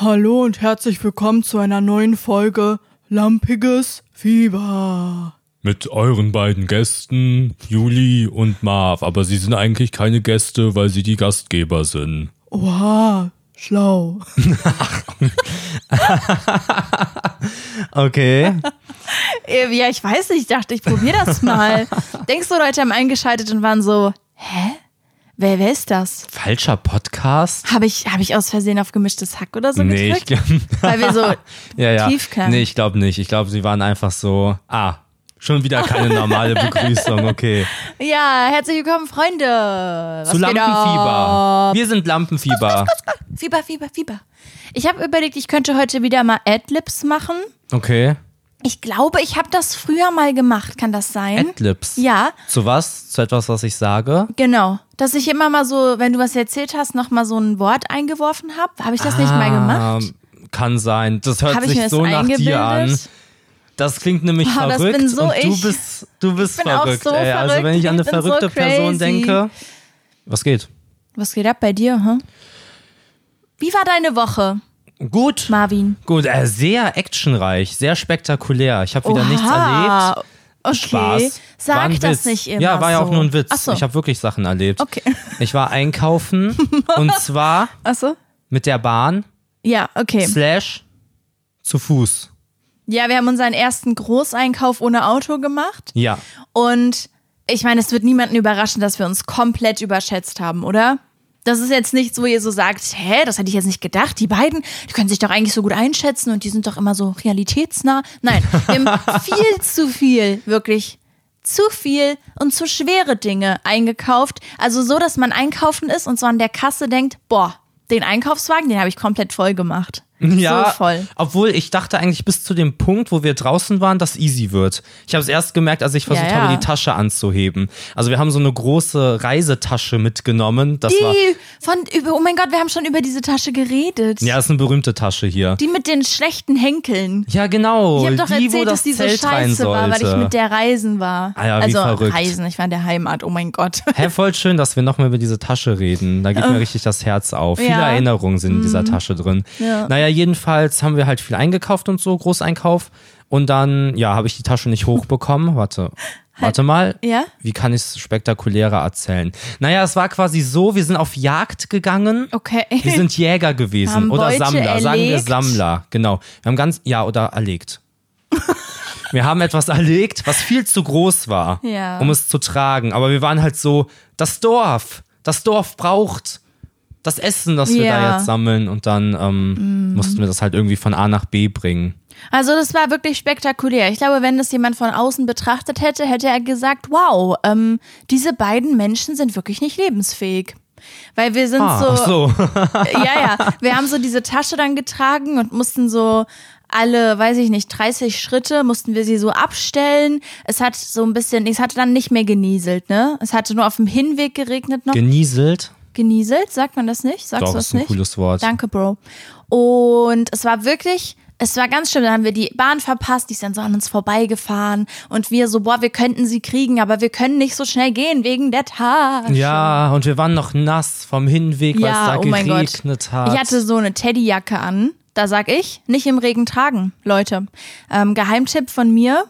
Hallo und herzlich willkommen zu einer neuen Folge Lampiges Fieber. Mit euren beiden Gästen, Juli und Marv. Aber sie sind eigentlich keine Gäste, weil sie die Gastgeber sind. Oha, schlau. Okay. Äh, Ja, ich weiß nicht, ich dachte, ich probiere das mal. Denkst du, Leute haben eingeschaltet und waren so, hä? Wer, wer ist das? Falscher Podcast? Habe ich, hab ich aus Versehen auf gemischtes Hack oder so Nee, ich gedrückt? glaube. Weil wir so ja, ja. tief klangen. Nee, ich glaube nicht. Ich glaube, sie waren einfach so. Ah, schon wieder keine normale Begrüßung. Okay. Ja, herzlich willkommen, Freunde. Was Zu Lampenfieber. Wir sind Lampenfieber. Fieber, Fieber, Fieber. Ich habe überlegt, ich könnte heute wieder mal Adlibs machen. Okay. Ich glaube, ich habe das früher mal gemacht. Kann das sein? Adlibs. ja, Zu was? Zu etwas, was ich sage? genau. Dass ich immer mal so, wenn du was erzählt hast, noch mal so ein Wort eingeworfen habe. Habe ich das nicht mal gemacht? Ah, Kann sein. Das hört sich das so nach dir an. Das klingt nämlich das verrückt bin so und du ich. bist du bist Ich bin auch verrückt. so ey. Also verrückt. wenn ich an eine bin so verrückte Person denke, was geht? Was geht ab bei dir, hm? Wie war deine Woche, Gut. Marvin? Gut, äh, sehr actionreich, sehr spektakulär. Ich habe wieder nichts Oha. erlebt. Okay. Spaß. Sag das Witz. nicht immer Ja, war ja auch so. nur ein Witz. Ach so. Ich habe wirklich Sachen erlebt. Okay. Ich war einkaufen und zwar Achso? mit der Bahn Ja, okay. slash zu Fuß. Ja, wir haben unseren ersten Großeinkauf ohne Auto gemacht. Ja. Und ich meine, es wird niemanden überraschen, dass wir uns komplett überschätzt haben, oder? Das ist jetzt nichts, wo ihr so sagt, hä, das hätte ich jetzt nicht gedacht. Die beiden, die können sich doch eigentlich so gut einschätzen und die sind doch immer so realitätsnah. Nein, wir haben viel zu viel, wirklich zu viel und zu schwere Dinge eingekauft. Also so, dass man einkaufen ist und so an der Kasse denkt, boah, den Einkaufswagen, den habe ich komplett voll gemacht. Ja, So voll. obwohl ich dachte eigentlich bis zu dem Punkt, wo wir draußen waren, dass easy wird. Ich habe es erst gemerkt, als ich versucht Ja, ja. habe, die Tasche anzuheben. Also wir haben so eine große Reisetasche mitgenommen. Das war Die von, über, oh mein Gott, wir haben schon über diese Tasche geredet. ja, ist eine berühmte Tasche hier. Die mit den schlechten Henkeln. Ja, genau. Ich habe doch die, erzählt, das dass die so Zelt scheiße war, weil ich mit der Reisen war. Ah ja, also verrückt. Reisen, ich war in der Heimat, oh mein Gott. Hä, voll schön, dass wir nochmal über diese Tasche reden. Da geht mir richtig das Herz auf. Viele. Mhm. Erinnerungen sind in dieser Tasche drin. Ja. Naja, jedenfalls haben wir halt viel eingekauft und so, Großeinkauf. Und dann, ja, habe ich die Tasche nicht hochbekommen. Warte. Warte mal. Ja? Wie kann ich es spektakulärer erzählen? Naja, es war quasi so, wir sind auf Jagd gegangen. Okay. Wir sind Jäger gewesen Haben oder Beute Sammler, sagen wir erlegt. Sammler, genau. Wir haben ganz, ja, oder erlegt. wir haben etwas erlegt, was viel zu groß war, Ja. um es zu tragen. Aber wir waren halt so, das Dorf, das Dorf braucht das Essen, das wir da jetzt sammeln. Und dann ähm, mussten wir das halt irgendwie von A nach B bringen. Also das war wirklich spektakulär. Ich glaube, wenn das jemand von außen betrachtet hätte, hätte er gesagt, wow, ähm, diese beiden Menschen sind wirklich nicht lebensfähig. Weil wir sind Ah, so, ach so. ja, ja, wir haben so diese Tasche dann getragen und mussten so alle, weiß ich nicht, 30 Schritte mussten wir sie so abstellen. Es hat so ein bisschen, es hatte dann nicht mehr genieselt, ne? Es hatte nur auf dem Hinweg geregnet noch. Genieselt. Genieselt, sagt man das nicht? Sagst Doch, du das ist ein nicht? cooles Wort. Danke, Bro. Und es war wirklich, es war ganz schlimm. Dann haben wir die Bahn verpasst, die ist dann so an uns vorbeigefahren. Und wir so, boah, wir könnten sie kriegen, aber wir können nicht so schnell gehen wegen der Tasche. Ja, und wir waren noch nass vom Hinweg, weil es Ja, da oh mein Gott. geregnet hat. Ich hatte so eine Teddyjacke an. Da sag ich, nicht im Regen tragen, Leute. Ähm, Geheimtipp von mir.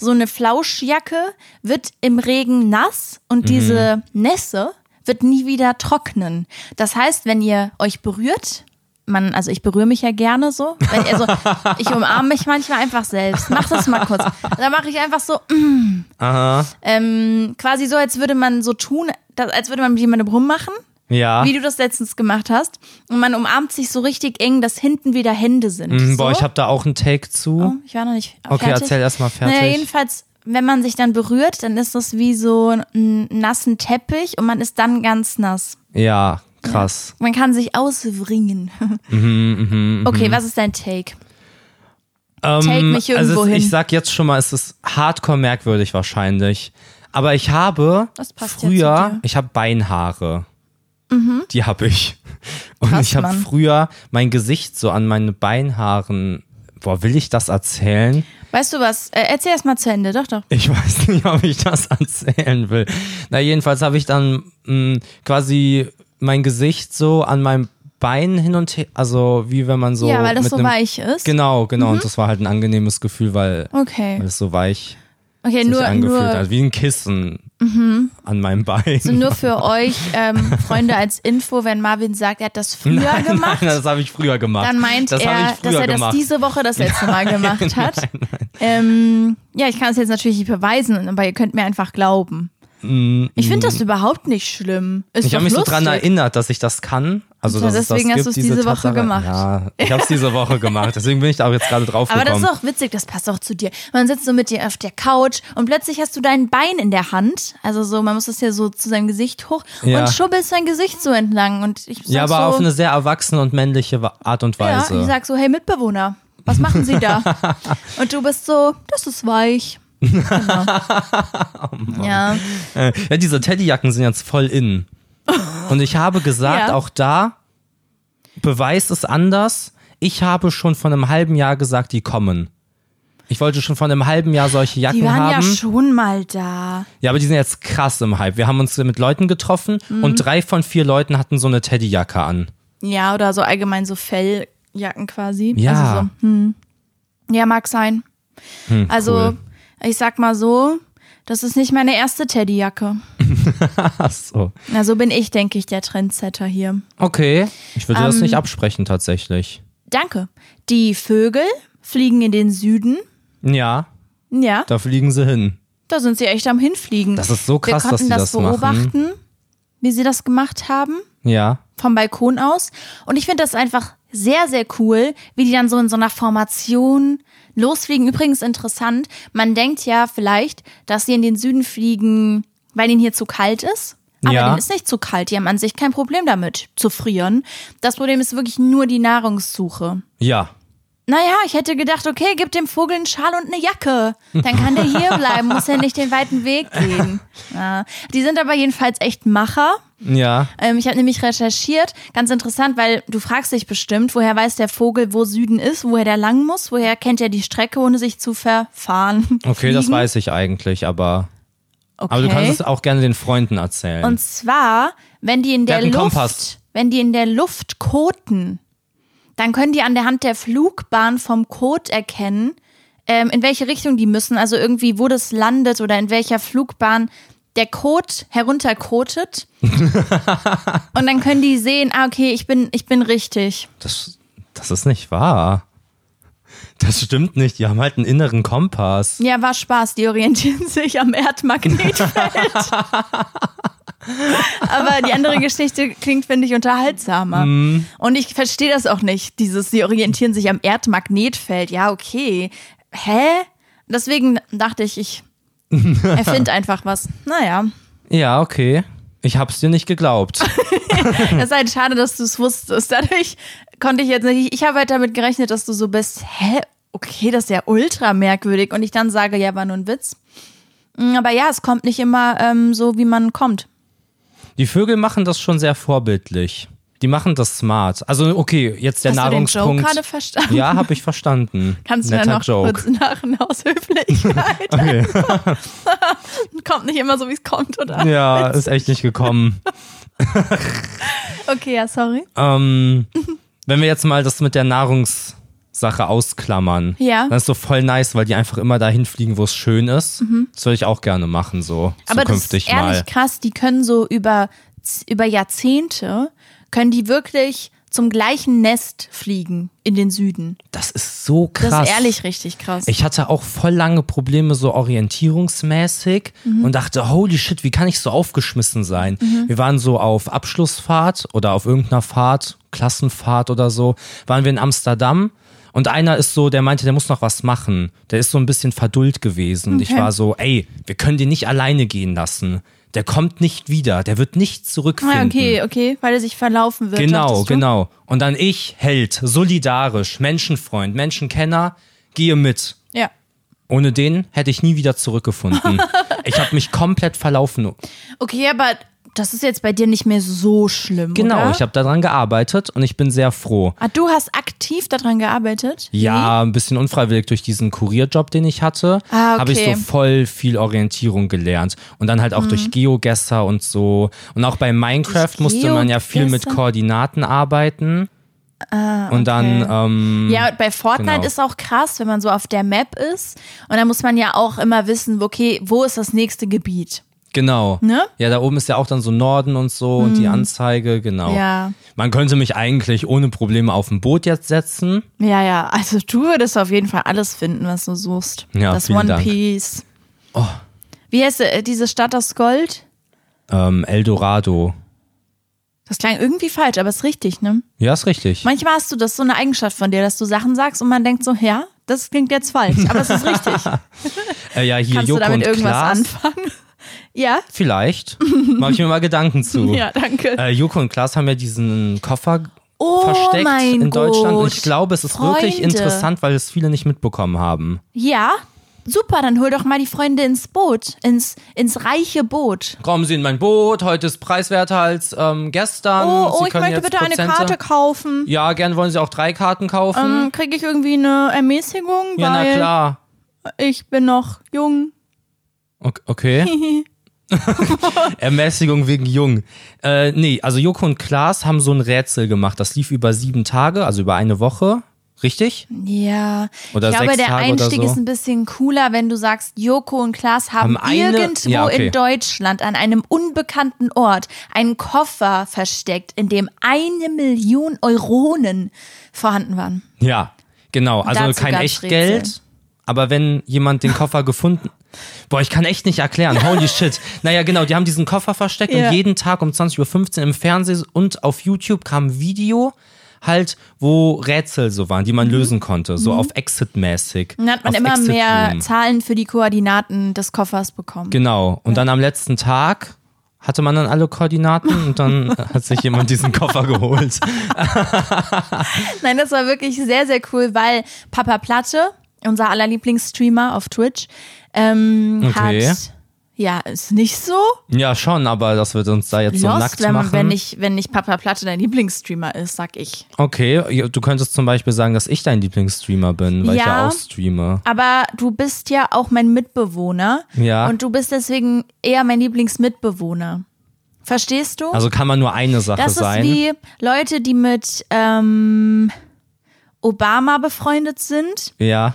So eine Flauschjacke wird im Regen nass und Mhm. diese Nässe wird nie wieder trocknen. Das heißt, wenn ihr euch berührt, man, also ich berühre mich ja gerne so, wenn ihr so, ich umarme mich manchmal einfach selbst. Mach das mal kurz. Da mache ich einfach so, mm, Aha. ähm, quasi so, als würde man so tun, als würde man mit jemandem rummachen Ja. wie du das letztens gemacht hast. Und man umarmt sich so richtig eng, dass hinten wieder Hände sind. Mhm, so? Boah, ich habe da auch einen Take zu. oh, ich war noch nicht Okay, fertig. erzähl erst mal fertig. Naja, jedenfalls, wenn man sich dann berührt, dann ist das wie so ein nassen Teppich und man ist dann ganz nass. Ja, krass. Man kann sich auswringen. Mhm, okay, was ist dein Take? Ähm, Take mich also irgendwo es, hin. ich sag jetzt schon mal, es ist hardcore merkwürdig wahrscheinlich. Aber ich habe Das passt ja zu früher. Mhm. ich habe Beinhaare. Die habe ich. Und Krass, ich habe früher mein Gesicht so an meine Beinhaaren. Boah, will ich das erzählen? Weißt du was? Äh, erzähl erst mal zu Ende, doch, doch. Ich weiß nicht, ob ich das erzählen will. Na, jedenfalls habe ich dann mh, quasi mein Gesicht so an meinem Bein hin und her, also wie wenn man so. ja, weil das so einem, weich ist. Genau, genau. Und das war halt ein angenehmes Gefühl, weil, Okay. weil es so weich Okay, nur, angefühlt nur, hat. Wie ein Kissen an meinem Bein. so nur für euch, ähm, Freunde, als Info, wenn Marvin sagt, er hat das früher nein, gemacht, Nein, das habe ich früher gemacht. dann meint das er, dass er das gemacht. diese Woche das letzte Mal gemacht hat. Ähm, ja, ich kann es jetzt natürlich nicht beweisen, aber ihr könnt mir einfach glauben. Ich finde das überhaupt nicht schlimm. Ist Mm, ich habe mich so lustig. dran erinnert, dass ich das kann. Also, Ja, dass es deswegen das hast gibt, du's diese diese Woche gemacht. Ja, ich habe es diese Woche gemacht. Deswegen bin ich da auch jetzt gerade drauf Aber das gekommen. ist auch witzig, das passt auch zu dir. Man sitzt so mit dir auf der Couch und plötzlich hast du dein Bein in der Hand. Also so, man muss das ja so zu seinem Gesicht hoch Ja. und schubbelst sein Gesicht so entlang. Und ich ja, aber so, auf eine sehr erwachsene und männliche Art und ja, Weise. ich sag so, hey Mitbewohner, was machen Sie da? und du bist so, das ist weich. Genau. Oh ja, ja, diese Teddyjacken sind jetzt voll in. Und ich habe gesagt, Ja. auch da, Beweis ist anders. Ich habe schon vor einem halben Jahr gesagt, die kommen. Ich wollte schon vor einem halben Jahr solche Jacken die waren haben. ja schon mal da. Ja, aber die sind jetzt krass im Hype. Wir haben uns mit Leuten getroffen Mhm. und drei von vier Leuten hatten so eine Teddyjacke an. Ja, oder so allgemein so Felljacken quasi. Ja. Also so, hm. Ja, mag sein. also, cool. Ich sag mal so, das ist nicht meine erste Teddyjacke. Ach so. Na, so bin ich, denke ich, der Trendsetter hier. Okay. Ich würde das Ähm, nicht absprechen tatsächlich. Danke. Die Vögel fliegen in den Süden. Ja, Ja, da fliegen sie hin. da sind sie echt am Hinfliegen. Das ist so krass, Wir dass konnten sie das, das machen. beobachten, wie sie das gemacht haben. Ja. vom Balkon aus. Und ich finde das einfach sehr, sehr cool, wie die dann so in so einer Formation losfliegen. Übrigens interessant, man denkt ja vielleicht, dass sie in den Süden fliegen, weil ihnen hier zu kalt ist. Aber Ja. denen ist nicht zu kalt. Die haben an sich kein Problem damit zu frieren. Das Problem ist wirklich nur die Nahrungssuche. Ja. Naja, ich hätte gedacht, okay, gib dem Vogel einen Schal und eine Jacke. Dann kann der hier bleiben, muss ja nicht den weiten Weg gehen. Ja. Die sind aber jedenfalls echt Macher. Ja. Ähm, ich habe nämlich recherchiert, ganz interessant, weil du fragst dich bestimmt, woher weiß der Vogel, wo Süden ist, woher der lang muss, woher kennt er die Strecke, ohne sich zu verfahren. Okay, das Fliegen? weiß ich eigentlich, aber. Okay. Aber du kannst es auch gerne den Freunden erzählen. Und zwar, wenn die in Der der, Luft, Kompass. wenn die in der Luft koten, dann können die an der Hand der Flugbahn vom Kot erkennen, ähm, in welche Richtung die müssen, also irgendwie, wo das landet oder in welcher Flugbahn der Kot herunterkotet. Und dann können die sehen, ah, okay, ich bin, ich bin richtig. das, das ist nicht wahr. Das stimmt nicht. Die haben halt einen inneren Kompass. Ja, war Spaß, die orientieren sich am Erdmagnetfeld. Aber die andere Geschichte klingt, finde ich, unterhaltsamer. Und ich verstehe das auch nicht, dieses, sie orientieren sich am Erdmagnetfeld. Ja, okay. Hä? Deswegen dachte ich, ich erfinde einfach was. Naja. Ja, okay. Ich hab's dir nicht geglaubt. Es ist halt schade, dass du es wusstest. Dadurch konnte ich jetzt nicht. Ich habe halt damit gerechnet, dass du so bist. Hä? Okay, das ist ja ultra merkwürdig. Und ich dann sage, ja, war nur ein Witz. Mm, Aber ja, es kommt nicht immer ähm, so, wie man kommt. Die Vögel machen das schon sehr vorbildlich. Die machen das smart. Also, okay, jetzt der Hast du den Joke Nahrungspunkt. gerade verstanden? ja, habe ich verstanden. Kannst du dann noch Joke. kurz lachen aus Höflichkeit? Okay. kommt nicht immer so, wie es kommt, oder? Ja, ist echt nicht gekommen. Okay, ja, sorry. Ähm, wenn wir jetzt mal das mit der Nahrungssache ausklammern, Ja. dann ist so voll nice, weil die einfach immer dahin fliegen, wo es schön ist. Das würde ich auch gerne machen, so Mhm. Aber das ist zukünftig ehrlich mal. krass, die können so über, über Jahrzehnte, können die wirklich zum gleichen Nest fliegen in den Süden. Das ist so krass. Das ist ehrlich richtig krass. Ich hatte auch voll lange Probleme so orientierungsmäßig Mhm. und dachte, holy shit, wie kann ich so aufgeschmissen sein? Wir waren so auf Abschlussfahrt oder auf irgendeiner Fahrt, Klassenfahrt oder so, waren wir in Amsterdam und einer ist so, der meinte, der muss noch was machen. Der ist so ein bisschen verdullt gewesen. Und ich Okay. war so, ey, wir können den nicht alleine gehen lassen. Der kommt nicht wieder, der wird nicht zurückfinden. ah, okay, okay, weil er sich verlaufen wird. Genau, genau. Und dann ich, Held, solidarisch, Menschenfreund, Menschenkenner, gehe mit. Ja. Ohne den hätte ich nie wieder zurückgefunden. ich habe mich komplett verlaufen. Okay, aber das ist jetzt bei dir nicht mehr so schlimm, Genau, oder? ich habe daran gearbeitet und ich bin sehr froh. Ah, du hast aktiv daran gearbeitet? Ja, ein bisschen unfreiwillig durch diesen Kurierjob, den ich hatte, Ah, habe ich okay. Mhm. so voll viel Orientierung gelernt. Und dann halt auch durch GeoGesser und so. Und auch bei Minecraft Durch musste man ja viel mit? Koordinaten arbeiten. Und dann, ähm, Ja, bei Fortnite Genau. ist auch krass, wenn man so auf der Map ist. Und dann muss man ja auch immer wissen, okay, wo ist das nächste Gebiet? Genau. Ne? Ja, da oben ist ja auch dann so Norden und so und die Anzeige, genau. Ja. Man könnte mich eigentlich ohne Probleme auf ein Boot jetzt setzen. Ja, ja, also du würdest auf jeden Fall alles finden, was du suchst. Ja, das One Dank. Oh. Piece. Wie heißt äh, diese Stadt aus Gold? Ähm, Eldorado. Das klang irgendwie falsch, aber ist richtig, ne? Ja, ist richtig. Manchmal hast du das so eine Eigenschaft von dir, dass du Sachen sagst und man denkt so, ja, das klingt jetzt falsch, aber es ist richtig. Äh, ja, hier Kannst Joko du damit und irgendwas Klaas. anfangen? Ja? Vielleicht. Mache ich mir mal Gedanken zu. Ja, danke. Äh, Joko und Klaas haben ja diesen Koffer Oh versteckt in Deutschland. Und ich glaube, es ist wirklich Freunde. interessant, weil es viele nicht mitbekommen haben. Ja? Super, dann hol doch mal die Freunde ins Boot, ins, ins reiche Boot. Kommen Sie in mein Boot, heute ist preiswerter als ähm, gestern. Oh, oh Sie ich möchte jetzt bitte eine Prozente- Karte kaufen. Ja, gern wollen Sie auch drei Karten kaufen. Ähm, Kriege ich irgendwie eine Ermäßigung, ja, na klar. ich bin noch jung. Ok- Okay. Ermäßigung wegen jung. Äh, nee, also Joko und Klaas haben so ein Rätsel gemacht. Das lief über sieben Tage, also über eine Woche. Richtig? Ja, Oder ich glaube, der Tage Einstieg so. ist ein bisschen cooler, wenn du sagst, Joko und Klaas haben Haben eine- irgendwo ja, okay. in Deutschland an einem unbekannten Ort einen Koffer versteckt, in dem eine Million Euronen vorhanden waren. Ja, genau. Also kein Echtgeld. Rätsel. Aber wenn jemand den Koffer gefunden. Boah, ich kann echt nicht erklären. Holy shit. Naja, genau, die haben diesen Koffer versteckt Ja. und jeden Tag um 20.15 Uhr im Fernsehen und auf YouTube kam ein Video, halt, wo Rätsel so waren, die man lösen konnte. So auf Exit-mäßig. Mhm. Dann hat man immer Exit mehr Room. Zahlen für die Koordinaten des Koffers bekommen. Genau. Und dann am letzten Tag hatte man dann alle Koordinaten und dann hat sich jemand diesen Koffer geholt. Nein, das war wirklich sehr, sehr cool, weil Papa Platte, unser aller Lieblingsstreamer auf Twitch, ähm, Okay. hat. Ja, ist nicht so Ja, schon, aber das wird uns da jetzt so lost, nackt wenn, machen. wenn, nicht, wenn nicht Papa Platte dein Lieblingsstreamer ist, sag ich. Okay, ja, du könntest zum Beispiel sagen, dass ich dein Lieblingsstreamer bin, weil ich ja Ja. auch streame. Aber du bist ja auch mein Mitbewohner. Ja. Und du bist deswegen eher mein Lieblingsmitbewohner. Verstehst du? Also kann man nur eine Sache das sein. ist wie Leute, die mit ähm, Obama befreundet sind, ja,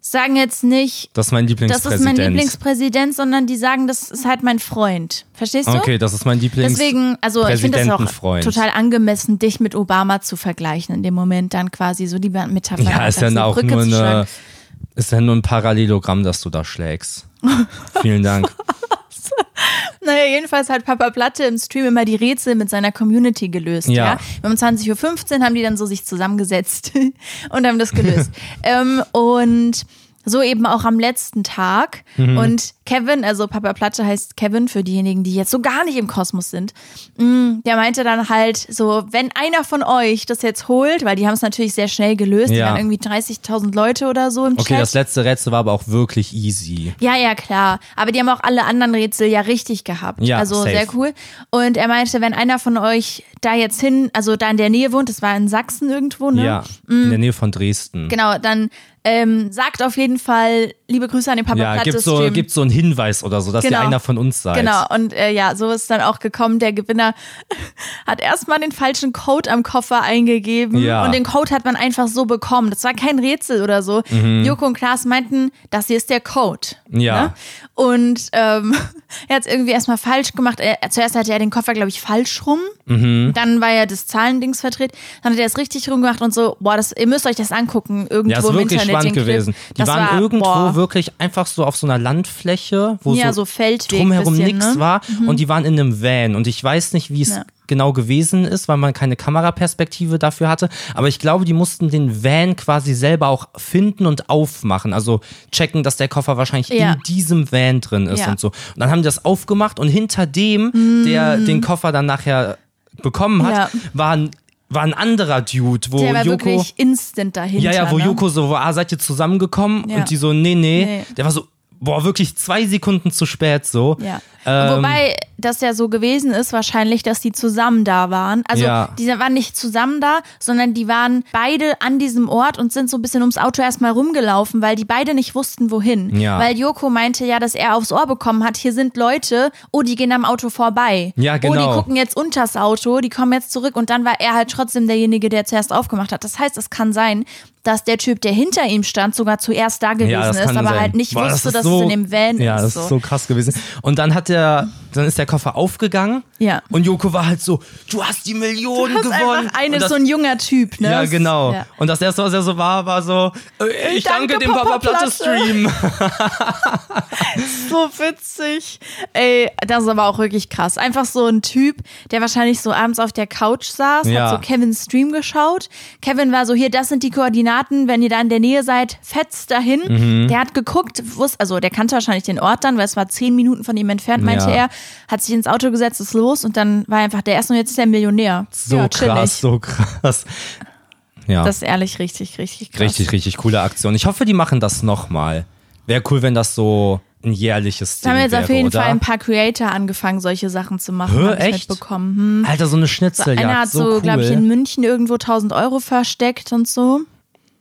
sagen jetzt nicht, das ist mein das Lieblingspräsident. ist mein Lieblingspräsident, sondern die sagen, das ist halt mein Freund. Verstehst du? Okay, das ist mein Lieblings Deswegen, also ich finde das auch Präsidentenfreund. total angemessen, dich mit Obama zu vergleichen in dem Moment dann quasi so die Metapher. Ja, ist eine auch Brücke nur eine, ist ja nur ein Parallelogramm, das du da schlägst. Vielen Dank. Naja, jedenfalls hat Papa Platte im Stream immer die Rätsel mit seiner Community gelöst. Ja. Ja. Um 20.15 Uhr haben die dann so sich zusammengesetzt und haben das gelöst. ähm, und so eben auch am letzten Tag. Mhm. Und Kevin, also Papa Platte heißt Kevin für diejenigen, die jetzt so gar nicht im Kosmos sind, mm, der meinte dann halt so, wenn einer von euch das jetzt holt, weil die haben es natürlich sehr schnell gelöst, die Ja. waren irgendwie 30.000 Leute oder so im Okay, Chat. das letzte Rätsel war aber auch wirklich easy. Ja, ja, klar. Aber die haben auch alle anderen Rätsel ja richtig gehabt. Ja, also safe. sehr cool. Und er meinte, wenn einer von euch da jetzt hin, also da in der Nähe wohnt, das war in Sachsen irgendwo, ne? Ja, in der Nähe von Dresden. Genau, dann ähm, sagt auf jeden Fall liebe Grüße an den Papa Ja, gibt so, gibt so einen Hinweis oder so, dass Genau. ihr einer von uns seid. Genau, und äh, ja, so ist dann auch gekommen. Der Gewinner hat erstmal den falschen Code am Koffer eingegeben Ja. und den Code hat man einfach so bekommen. Das war kein Rätsel oder so. Joko und Klaas meinten, das hier ist der Code. Mhm. Ja. Ne? Und ähm, er hat es irgendwie erstmal falsch gemacht. Er, zuerst hatte er den Koffer, glaube ich, falsch rum. Mhm. Dann war ja das Zahlendings verdreht. Dann hat er es richtig rumgemacht und so, boah, das, ihr müsst euch das angucken. Irgendwo Ja, im Internet. Spannend gewesen. Die waren war, irgendwo boah. wirklich einfach so auf so einer Landfläche, wo Ja, so, so Feldweg drumherum bisschen, nichts ne? war und die waren in einem Van und ich weiß nicht, wie es Ja. genau gewesen ist, weil man keine Kameraperspektive dafür hatte, aber ich glaube, die mussten den Van quasi selber auch finden und aufmachen, also checken, dass der Koffer wahrscheinlich Ja. in diesem Van drin ist und so. Und dann haben die das aufgemacht und hinter dem, der den Koffer dann nachher bekommen hat, Ja. war ein war ein anderer Dude, wo Der war Joko wirklich instant dahinter. ja, ja, wo ne? Joko so, ah, seid ihr zusammengekommen? Ja. Und die so, nee, nee, Nee. Der war so, boah, wirklich zwei Sekunden zu spät so. Ja. Ähm, Wobei das ja so gewesen ist, wahrscheinlich, dass die zusammen da waren. Also Ja. die waren nicht zusammen da, sondern die waren beide an diesem Ort und sind so ein bisschen ums Auto erstmal rumgelaufen, weil die beide nicht wussten, wohin. Ja. Weil Joko meinte ja, dass er aufs Ohr bekommen hat, hier sind Leute, oh, die gehen am Auto vorbei. Ja, Oh, genau. die gucken jetzt unters Auto, die kommen jetzt zurück und dann war er halt trotzdem derjenige, der zuerst aufgemacht hat. Das heißt, es kann sein, dass der Typ, der hinter ihm stand, sogar zuerst da gewesen Ja, das ist, aber sein. halt nicht Boah, wusste, ist dass so, es in dem Van ja, ist. das so. ist so krass gewesen. Und dann hat der, dann ist der Koffer aufgegangen. Ja. Und Joko war halt so, du hast die Millionen Das ist gewonnen. einfach eine, das, so ein junger Typ, ne? ja, Das- genau. Ja. Und das erste, was er so war, war so, äh, ich danke, danke, dem Papa Papa Platte Platte. Stream. So witzig. Ey, das ist aber auch wirklich krass. Einfach so ein Typ, der wahrscheinlich so abends auf der Couch saß, Ja. hat so Kevins Stream geschaut. Kevin war so, hier, das sind die Koordinaten, wenn ihr da in der Nähe seid, fetzt dahin. Mhm. Der hat geguckt, wusste, also der kannte wahrscheinlich den Ort dann, weil es war zehn Minuten von ihm entfernt, meinte Ja. er, hat sich ins Auto gesetzt, ist los und dann war einfach der erste und jetzt ist er Millionär. So ja, krass, so krass. Ja, Das ist ehrlich richtig, richtig krass. richtig, richtig coole Aktion. Ich hoffe, die machen das nochmal. Wäre cool, wenn das so ein jährliches Da Ding haben jetzt auf jeden oder? Fall ein paar Creator angefangen, solche Sachen zu machen. Ich echt? Mitbekommen. Hm. Alter, so eine Schnitzeljagd, Einer hat so, so, cool. glaube ich, in München irgendwo 1000 Euro versteckt und so.